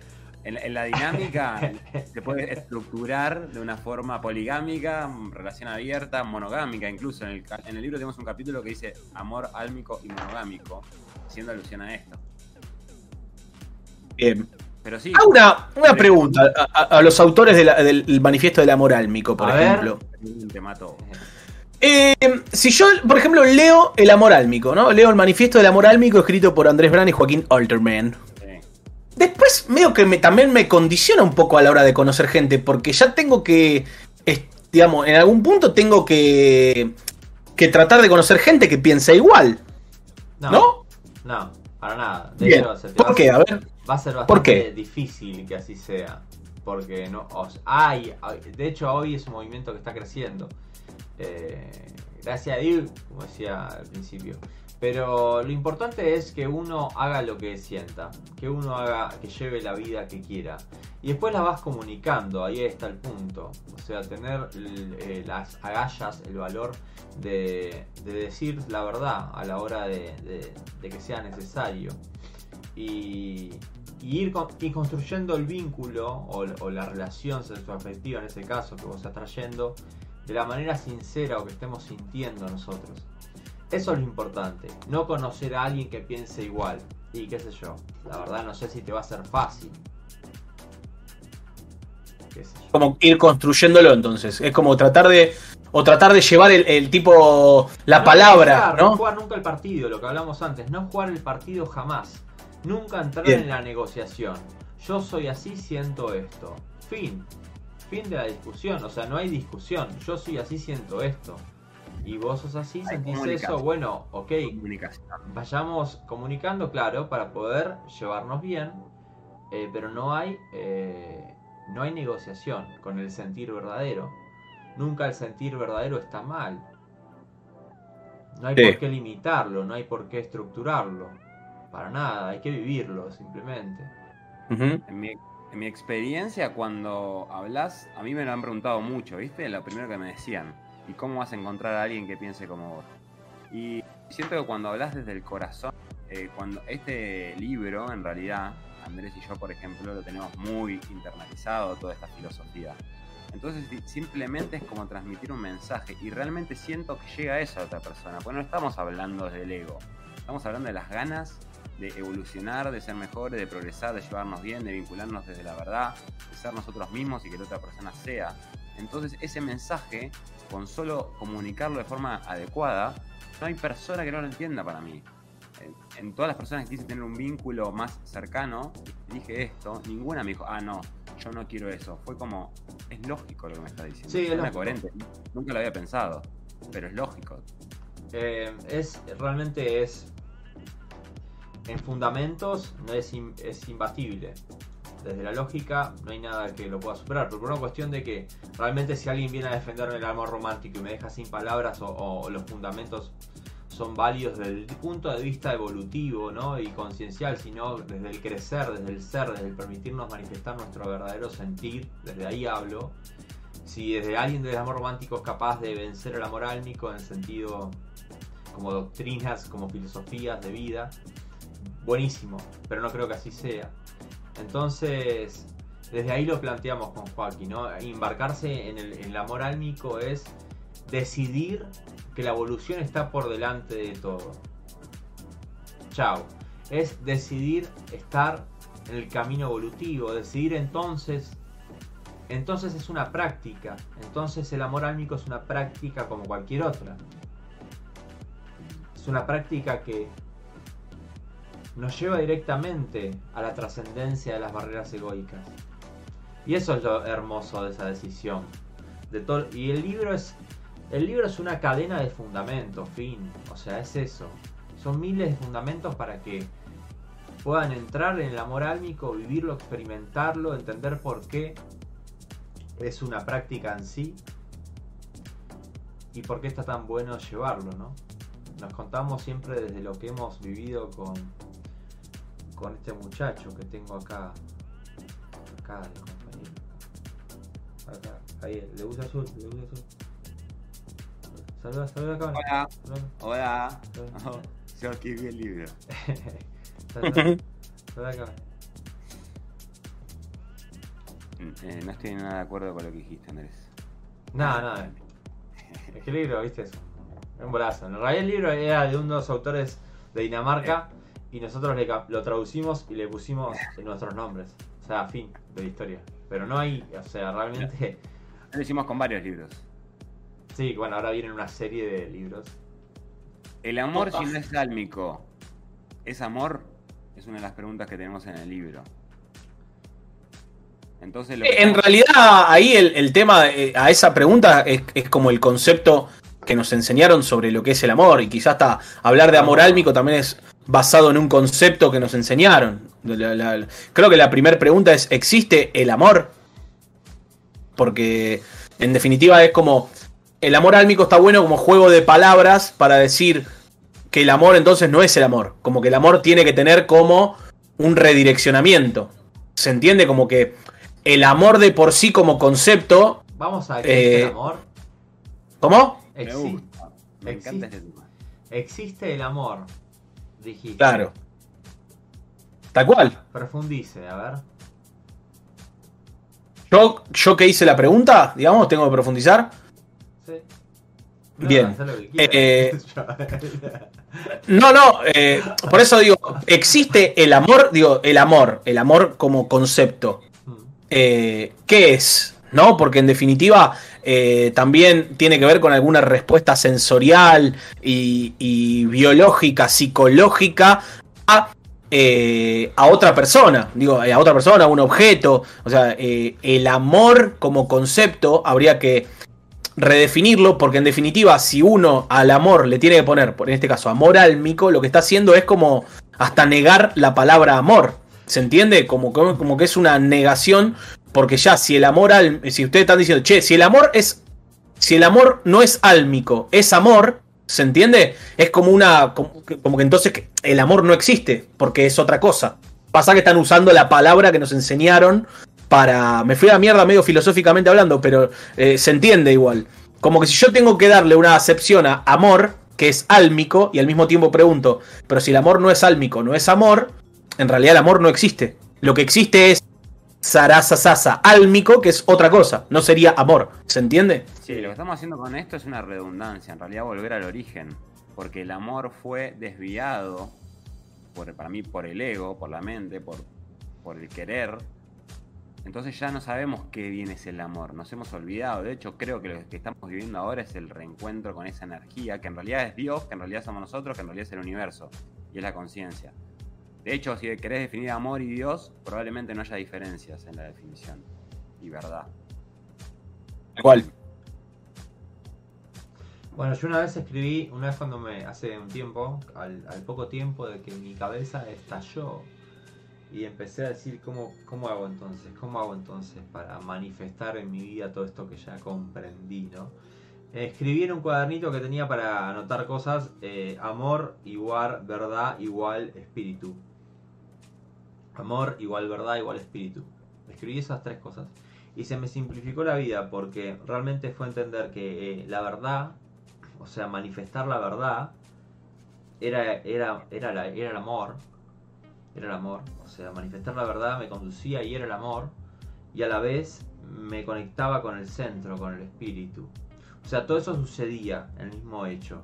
en, en la dinámica se puede estructurar de una forma poligámica, relación abierta, monogámica incluso. En el, en el libro tenemos un capítulo que dice amor álmico y monogámico, haciendo alusión a esto. Bien. Pero sí, Ah, una, una pregunta a, a- a los autores de la- del manifiesto del amor álmico, por A ver. ejemplo. te. Eh, si yo, por ejemplo, leo el amor álmico, ¿no? Leo el manifiesto del amor álmico escrito por Andrés Brand y Joaquín Alterman. Sí. Después medio que me, también me condiciona un poco a la hora de conocer gente, porque ya tengo que, es- digamos, en algún punto tengo que, que tratar de conocer gente que piensa igual, No, ¿no? no, para nada. De Bien. hecho, se te va ¿Por qué? A ver. Va a ser bastante ¿Por qué? difícil que así sea. Porque no. o sea, hay, hay- de hecho, hoy es un movimiento que está creciendo. Eh, gracias a Dios, como decía al principio. Pero lo importante es que uno haga lo que sienta, que uno haga, que lleve la vida que quiera. Y después la vas comunicando, ahí está el punto. O sea, tener eh, las agallas, el valor de, de decir la verdad a la hora de, de- de que sea necesario. Y, y ir, con- ir construyendo el vínculo o, o la relación sexoafectiva en ese caso que vos estás trayendo de la manera sincera o que estemos sintiendo nosotros. Eso es lo importante, no conocer a alguien que piense igual. Y qué sé yo, la verdad no sé si te va a ser fácil. Qué sé yo. Como ir construyéndolo entonces. Es como tratar de. O tratar de llevar el, el tipo. La No palabra, ¿no? jugar nunca el partido, lo que hablamos antes. No jugar el partido jamás. Nunca entrar Bien. en la negociación. Yo soy así, siento esto. Fin. Fin de la discusión. O sea, no hay discusión. Yo soy así, siento esto. Y vos sos así, Hay sentís eso. Bueno, ok. Comunicación. Vayamos comunicando, claro, para poder llevarnos bien. eh, pero no hay. eh, no hay negociación con el sentir verdadero. Nunca el sentir verdadero está mal. No hay Sí. por qué limitarlo, no hay por qué estructurarlo. Para nada, hay que vivirlo simplemente. En mi, en mi experiencia, cuando hablas, a mí me lo han preguntado mucho, ¿viste? Lo primero que me decían, ¿y cómo vas a encontrar a alguien que piense como vos? Y siento que cuando hablas desde el corazón, eh, cuando este libro, en realidad, Andrés y yo, por ejemplo, lo tenemos muy internalizado, toda esta filosofía. Entonces, si- simplemente es como transmitir un mensaje y realmente siento que llega eso a otra persona, porque no estamos hablando desde el ego, estamos hablando de las ganas de evolucionar, de ser mejores, de progresar, de llevarnos bien, de vincularnos desde la verdad, de ser nosotros mismos y que la otra persona sea. Entonces ese mensaje, con solo comunicarlo de forma adecuada, no hay persona que no lo entienda para mí. En, en todas las personas que quise tener un vínculo más cercano, dije esto, ninguna me dijo, ah, no, yo no quiero eso. Fue como, es lógico lo que me está diciendo. Sí, es coherente. Nunca lo había pensado, pero es lógico. Eh, es realmente es en fundamentos no es, es imbatible. Desde la lógica no hay nada que lo pueda superar, pero por una cuestión de que realmente si alguien viene a defenderme el amor romántico y me deja sin palabras o, o los fundamentos son válidos desde el punto de vista evolutivo ¿no? y conciencial, sino desde el crecer, desde el ser, desde el permitirnos manifestar nuestro verdadero sentir, desde ahí hablo. Si desde alguien del amor romántico es capaz de vencer el amor álmico en el sentido como doctrinas, como filosofías de vida, buenísimo, pero no creo que así sea. Entonces, desde ahí lo planteamos con Joaquín, ¿no? Embarcarse en el, en el amor álmico es decidir que la evolución está por delante de todo. Chao. Es decidir estar en el camino evolutivo, decidir entonces entonces es una práctica. Entonces el amor álmico es una práctica como cualquier otra. Es una práctica que nos lleva directamente a la trascendencia de las barreras egoicas. Y eso es lo hermoso de esa decisión. Y el libro es el libro es una cadena de fundamentos, fin. O sea, es eso. Son miles de fundamentos para que puedan entrar en el amor álmico, vivirlo, experimentarlo, entender por qué es una práctica en sí y por qué está tan bueno llevarlo, ¿no? nos contamos siempre desde lo que hemos vivido con, con este muchacho que tengo acá. Acá, el compañero. Acá, ahí, le gusta azul, le gusta azul. Saluda, saluda acá. Hola, Saluda, hola. saluda. Oh, yo escribí el libro. Saluda, saluda acá. Eh, no estoy nada de acuerdo con lo que dijiste, Andrés. No, no. Es que el libro, viste, es un brazo. En realidad el libro era de unos autores de Dinamarca y nosotros le lo traducimos y le pusimos nuestros nombres. O sea, fin de la historia. Pero no hay, o sea, realmente... Lo hicimos con varios libros. Sí, bueno, ahora viene una serie de libros. El amor, si no es álmico, ¿es amor? Es una de las preguntas que tenemos en el libro. Entonces, lo que En realidad, ahí el, el tema eh, a esa pregunta es, es como el concepto que nos enseñaron sobre lo que es el amor. Y quizás hasta hablar de amor álmico también es basado en un concepto que nos enseñaron. La- la- creo que la primera pregunta es: ¿existe el amor? Porque en definitiva es como. El amor álmico está bueno como juego de palabras para decir que el amor entonces no es el amor. Como que el amor tiene que tener como un redireccionamiento. ¿Se entiende? Como que el amor de por sí como concepto. Vamos a ¿existe Eh, el amor? ¿Cómo? Me gusta. Me encanta existe. este tema. existe el amor. Dijiste. Claro. Tal cual. Profundice, a ver. Yo, yo que hice la pregunta, digamos, tengo que profundizar. Sí. Bien. Eh, No, no, eh, por eso digo, existe el amor, digo, el amor, el amor como concepto. Mm. Eh, ¿Qué es? ¿No? Porque en definitiva eh, también tiene que ver con alguna respuesta sensorial y, biológica, psicológica a, eh, a otra persona. Digo, eh, a otra persona, a un objeto. O sea, el amor como concepto habría que redefinirlo, porque en definitiva, si uno al amor le tiene que poner, en este caso, amor álmico, lo que está haciendo es como hasta negar la palabra amor. ¿Se entiende? Como, que- como que es una negación, porque ya si el amor al, si ustedes están diciendo, che, si el amor es, si el amor no es álmico, es amor, ¿se entiende? Es como una, como como que entonces el amor no existe, porque es otra cosa. Pasa que están usando la palabra que nos enseñaron para. Me fui a la mierda medio filosóficamente hablando, pero eh, se entiende igual. Como que si yo tengo que darle una acepción a amor, que es álmico, y al mismo tiempo pregunto, pero si el amor no es álmico, no es amor, en realidad el amor no existe. Lo que existe es sarasasasa, álmico, que es otra cosa, no sería amor. ¿Se entiende? Sí, lo que estamos haciendo con esto es una redundancia, en realidad volver al origen, porque el amor fue desviado, por, para mí, por el ego, por la mente, por, por el querer. Entonces ya no sabemos qué bien es el amor, nos hemos olvidado. De hecho, creo que lo que estamos viviendo ahora es el reencuentro con esa energía, que en realidad es Dios, que en realidad somos nosotros, que en realidad es el universo, y es la conciencia. De hecho, si querés definir amor y Dios, probablemente no haya diferencias en la definición y verdad. Igual. Bueno, yo una vez escribí, una vez cuando me, hace un tiempo, al, al poco tiempo de que mi cabeza estalló y empecé a decir cómo, cómo hago entonces, cómo hago entonces para manifestar en mi vida todo esto que ya comprendí, ¿no? Escribí en un cuadernito que tenía para anotar cosas, eh, amor igual verdad igual espíritu. Amor igual verdad igual espíritu. Escribí esas tres cosas. Y se me simplificó la vida porque realmente fue entender que eh, la verdad, o sea, manifestar la verdad, era, era, era, la- era el amor. Era el amor. O sea, manifestar la verdad me conducía y era el amor. Y a la vez me conectaba con el centro, con el espíritu. O sea, todo eso sucedía en el mismo hecho.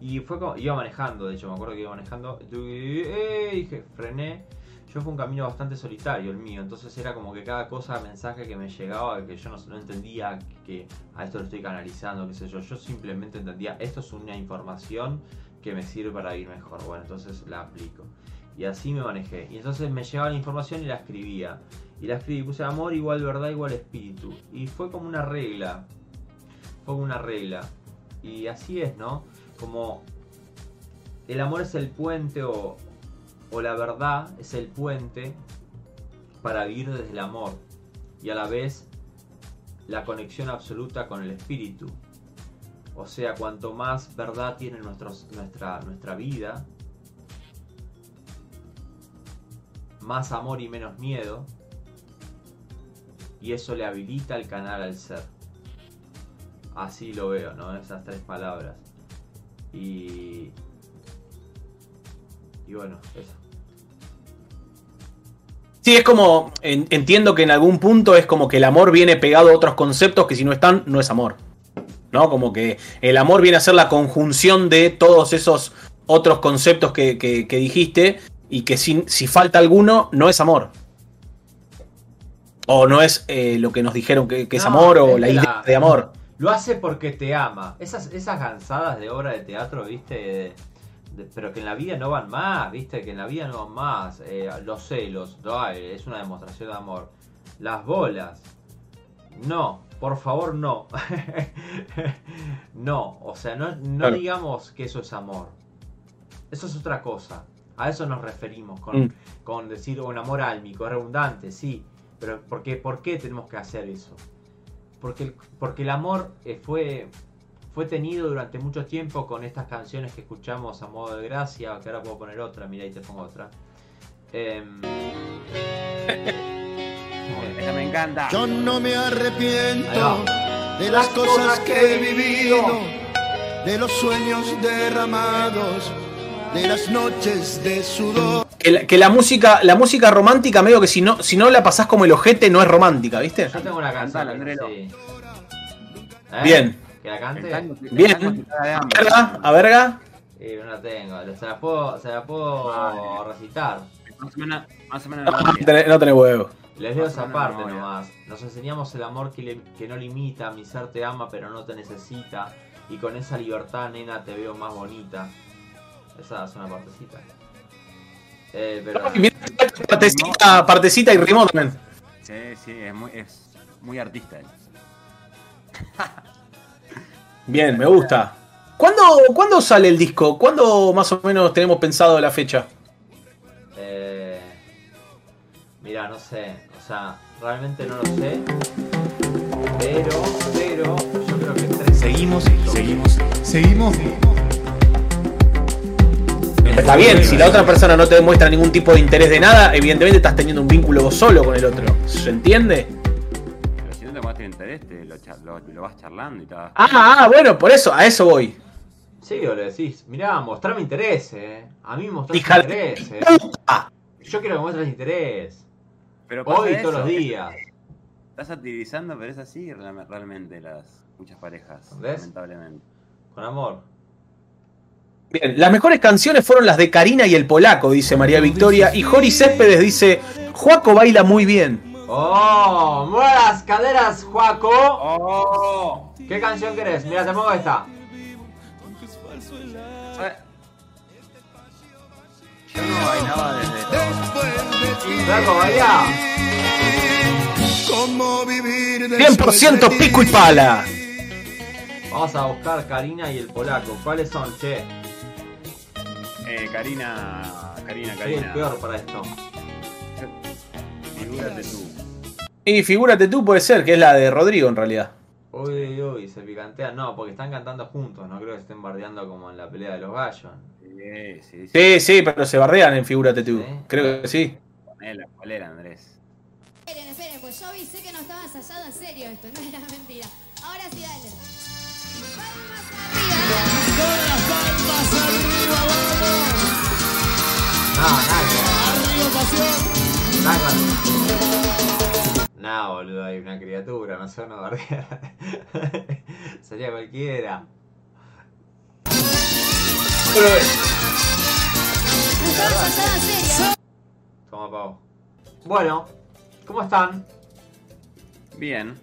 Y fue como, iba manejando, de hecho, me acuerdo que iba manejando. y eh, dije, frené. Yo fue un camino bastante solitario el mío, entonces era como que cada cosa, mensaje que me llegaba, que yo no, no entendía que a esto lo estoy canalizando, qué sé yo, yo simplemente entendía, esto es una información que me sirve para ir mejor, bueno, entonces la aplico. Y así me manejé. Y entonces me llegaba la información y la escribía. Y la escribí, puse amor igual verdad igual espíritu. Y fue como una regla. Fue como una regla. Y así es, ¿no? Como el amor es el puente o, o la verdad es el puente para vivir desde el amor y a la vez la conexión absoluta con el espíritu. O sea, cuanto más verdad tiene nuestra, nuestra vida, más amor y menos miedo, y eso le habilita el canal al ser. Así lo veo, ¿no? Esas tres palabras. Y. Y bueno, eso. Sí, es como, en- entiendo que en algún punto es como que el amor viene pegado a otros conceptos que si no están, no es amor. ¿No? Como que el amor viene a ser la conjunción de todos esos otros conceptos que, que- que dijiste y que si, si falta alguno, no es amor. O no es eh, lo que nos dijeron que, que es No, amor o la idea la- de amor. Lo hace porque te ama. Esas, esas gansadas de obra de teatro, ¿viste? Pero que en la vida no van más, ¿viste? Que en la vida no van más. Eh, los celos, ay, es una demostración de amor. Las bolas. No, por favor, no. no, o sea, no, no Claro. digamos que eso es amor. Eso es otra cosa. A eso nos referimos con, Mm. con decir un amor álmico, redundante, sí. Pero ¿por qué, ¿por qué tenemos que hacer eso? Porque el, porque el amor eh, fue, fue tenido durante mucho tiempo con estas canciones que escuchamos a modo de gracia, que ahora puedo poner otra, mira ahí te pongo otra. Em, Esa me encanta. Yo no me arrepiento de las cosas que he vivido, de los sueños derramados, de las noches de sudor. Que la, que la música, la música romántica, medio que si no, si no la pasás como el ojete, no es romántica, ¿viste? yo tengo una canción. Andrelo. sí. ¿Eh? Bien. ¿Que la cante? Bien. A a verga. Eh, no la tengo, se la puedo, se la puedo recitar. Más o menos, más o menos No, tenés, no tenés huevo. Les leo esa parte nomás. Nos enseñamos el amor que, le- que no limita, mi ser te ama pero no te necesita. Y con esa libertad, nena, te veo más bonita. Esa es una partecita. Eh, pero... Partecita, partecita y rimó también. Sí, sí, es muy, es muy artista él. Bien, me gusta. ¿Cuándo, ¿Cuándo sale el disco? ¿Cuándo más o menos tenemos pensado la fecha? Eh, mira, no sé. O sea, realmente no lo sé. Pero, pero, yo creo que tres Seguimos, seguimos, seguimos. Está bien, si la otra persona no te demuestra ningún tipo de interés de nada, evidentemente estás teniendo un vínculo vos solo con el otro. ¿Se entiende? Pero si no te muestra interés, te lo, lo- lo vas charlando y tal. Ah, ah, bueno, por eso, a eso voy. Sí, o le decís, mirá, mostrame interés, eh. A mí mostrame interés, eh. Yo quiero que muestres interés. Pero Hoy y eso, todos los días. Estás satirizando, pero es así real- realmente las muchas parejas, ¿Ves? lamentablemente. Con amor. Bien, las mejores canciones fueron las de Karina y el Polaco, dice María Victoria. Y Jori Céspedes dice, Juaco baila muy bien. ¡Oh! ¡Mueve las caderas, Juaco! ¡Oh! ¿Qué canción querés? Mira, te pongo esta. Yo no bailaba desde Después de ti, Flaco, bailá. ¿cómo vivir después 100% de ti? pico y pala. Vamos a buscar Karina y el polaco. ¿Cuáles son, che? eh, Karina, Karina, Soy el Karina. peor para esto. Figúrate tú. Y figúrate tú, puede ser, que es la de Rodrigo en realidad. Uy, uy, uy, se picantean. No, porque están cantando juntos. No creo que estén bardeando como en la pelea de los gallos. Sí, sí, sí. Sí, sí, pero se bardean en Figúrate tú. Sí. Creo que sí. Ponela, ¿Cuál era, Andrés? Esperen, esperen, pues yo avisé que no estaba ensayado en serio esto, no era mentira. Ahora sí, dale. Palmas arriba. No, nada. Nada. No, boludo, hay una criatura, no sé, una bardear. Sería cualquiera. No. Toma, pavo. Bueno, ¿cómo están? Bien.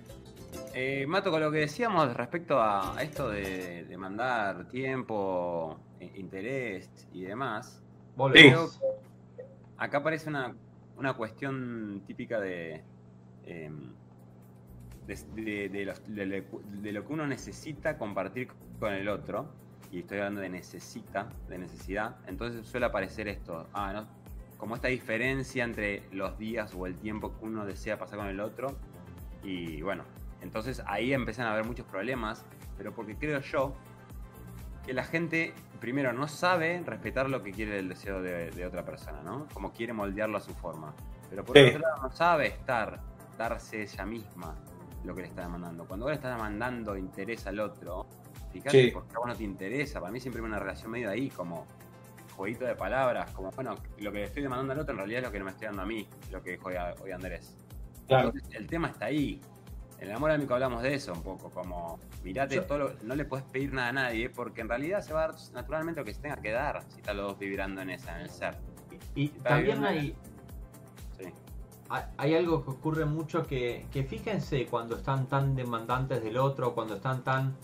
Eh, Mato, con lo que decíamos respecto a esto de, de mandar tiempo, eh, interés y demás, Volvemos. acá aparece una, una cuestión típica de, em, de, de- de los- de lo- que uno necesita compartir con el otro, y estoy hablando de necesita, de necesidad, entonces suele aparecer esto, ah, ¿no? como esta diferencia entre los días o el tiempo que uno desea pasar con el otro, y bueno, entonces ahí empiezan a haber muchos problemas pero porque creo yo que la gente, primero, no sabe respetar lo que quiere el deseo de, otra persona, ¿no? Como quiere moldearlo a su forma. Pero por otro lado, no sabe estar, darse ella misma lo que le está demandando. Cuando vos le estás demandando interés al otro, fíjate porque a vos no te interesa. Para mí siempre hay una relación medio ahí, como jueguito de palabras, como, bueno, lo que le estoy demandando al otro en realidad es lo que no me estoy dando a mí, lo que dijo hoy Andrés. Claro. el tema está ahí. En el amor amigo hablamos de eso un poco, como mirate todo, no le puedes pedir nada a nadie, porque en realidad se va a dar naturalmente lo que se tenga que dar si están los dos vibrando en esa, en el ser. Y, también hay, hay algo que ocurre mucho que, fíjense cuando están tan demandantes del otro, cuando están tan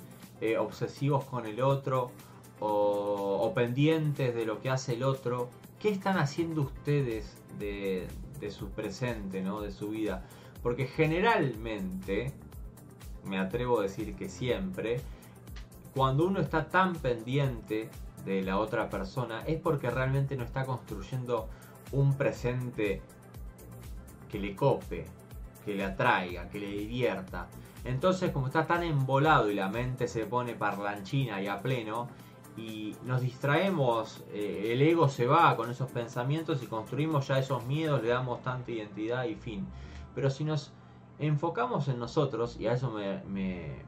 eh, obsesivos con el otro o, pendientes de lo que hace el otro, ¿qué están haciendo ustedes de, de su presente, ¿no? de su vida? Porque generalmente, me atrevo a decir que siempre, cuando uno está tan pendiente de la otra persona es porque realmente no está construyendo un presente que le cope, que le atraiga, que le divierta. Entonces, como está tan embolado y la mente se pone parlanchina y a pleno, y nos distraemos, eh, el ego se va con esos pensamientos y construimos ya esos miedos, le damos tanta identidad y fin. Pero si nos enfocamos en nosotros, y a eso me,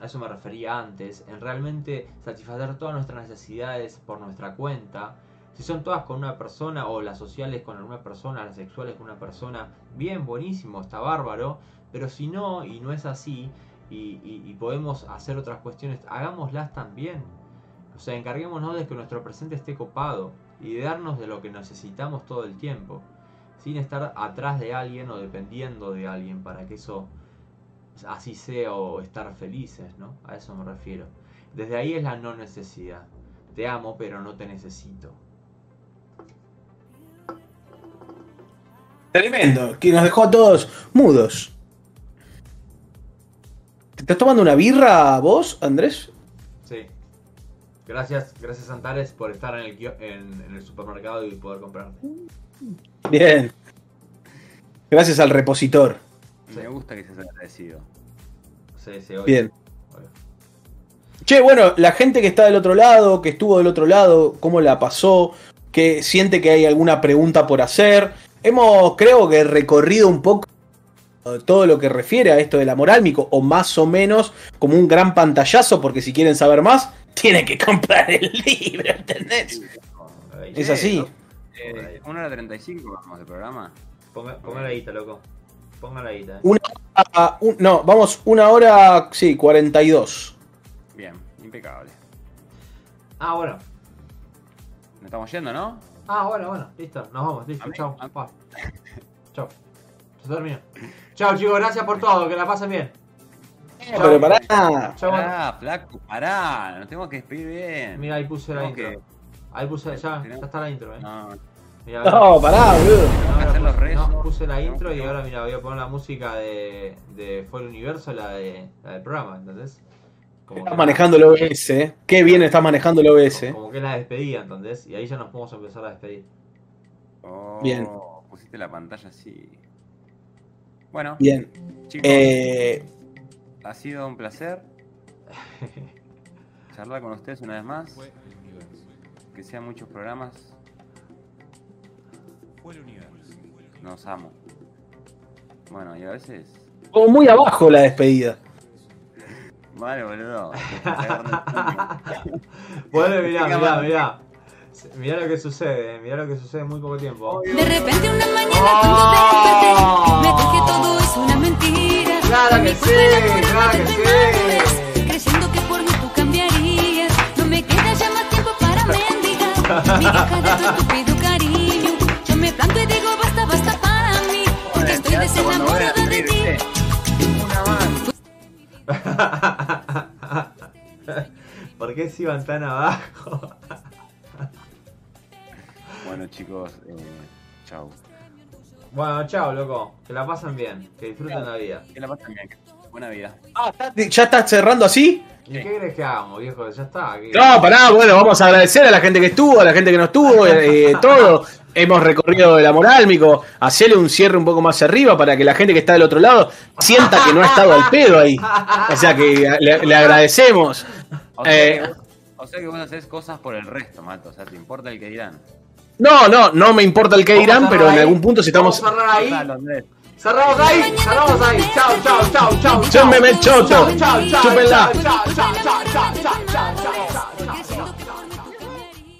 a eso me refería antes, en realmente satisfacer todas nuestras necesidades por nuestra cuenta, si son todas con una persona, o las sociales con alguna persona, las sexuales con una persona, bien, buenísimo, está bárbaro, pero si no, y no es así, y, y podemos hacer otras cuestiones, hagámoslas también. O sea, encarguémonos de que nuestro presente esté copado y de darnos de lo que necesitamos todo el tiempo sin estar atrás de alguien o dependiendo de alguien para que eso así sea o estar felices, ¿no? A eso me refiero. Desde ahí es la no necesidad. Te amo, pero no te necesito. Tremendo, que nos dejó a todos mudos. ¿Te estás tomando una birra vos, Andrés? Sí. Gracias, gracias Antares por estar en el, en el supermercado y poder comprar. Bien. Gracias al repositor. Me gusta que seas agradecido. Sí, sí, Bien. Che, bueno, la gente que está del otro lado, que estuvo del otro lado, ¿cómo la pasó? Que siente que hay alguna pregunta por hacer. Hemos, creo que, recorrido un poco todo lo que refiere a esto del amor álmico, o más o menos como un gran pantallazo, porque si quieren saber más, tienen que comprar el libro, ¿entendés? Es así. Eh, ¿Una hora 35 vamos de programa? Ponga, la guita, loco. Ponga la guita. Eh. Una, no, vamos una hora, sí, 42. Bien, impecable. Ah, bueno. Nos estamos yendo, ¿no? Ah, bueno, bueno, listo, nos vamos, listo, chao. Chao. Se termina. Chao, chicos, gracias por todo, que la pasen bien. Pero pará. Chao, pará, flaco, pará, nos tenemos que despedir bien. Mira, ahí puse la intro. Ahí puse, ya, ya está la intro, eh. No, no pará, boludo. No, puse la intro y ahora, mira, voy a poner la música de, de Fue el Universo, la, de, la del programa, ¿entendés? estás manejando el OBS, ¿eh? Qué bien estás manejando el OBS. Como, que es la despedida, ¿entendés? Y ahí ya nos podemos empezar a despedir. Oh, bien. Pusiste la pantalla así. Bueno. Bien. Chicos, eh... ha sido un placer charlar con ustedes una vez más. Que sean muchos programas. Nos amo. Bueno, y a veces. Como muy abajo la despedida. Vale, boludo. bueno, mirá, mirá, mirá. Mirá lo que sucede, mirá lo que sucede en muy poco tiempo. De repente una mañana cuando te desperté, me que todo es una mentira. Claro que sí, claro que sí. Creyendo que por mí tú cambiarías. No me queda ya más tiempo para mendigar. Mi hija de tu estúpido cariño. Yo me planto y digo basta, basta para mí. Porque estoy desenamorada. ¿Por qué se iban tan abajo? bueno chicos, eh, chao. Bueno, chao, loco. Que la pasen bien. Que disfruten la vida. Que la pasen bien. Buena vida. Ah, ¿ya estás cerrando así? ¿Y qué crees que hagamos, viejo? Ya está. No, pará, bueno, vamos a agradecer a la gente que estuvo, a la gente que no estuvo, eh, todo. hemos recorrido el amor álmico, hacerle un cierre un poco más arriba para que la gente que está del otro lado sienta que no ha estado al pedo ahí. O sea que le, agradecemos. O sea, eh, que vos, o sea, que vos, haces cosas por el resto, Mato. O sea, te importa el que dirán. No, no, no me importa el que dirán, pero en algún punto si estamos. ahí. Cerramos ahí, cerramos ahí. Chao, chao, chao, chao. Chúpeme. Chao, chao, chao. Chao, chao, chao, chao, chao, chao, chao.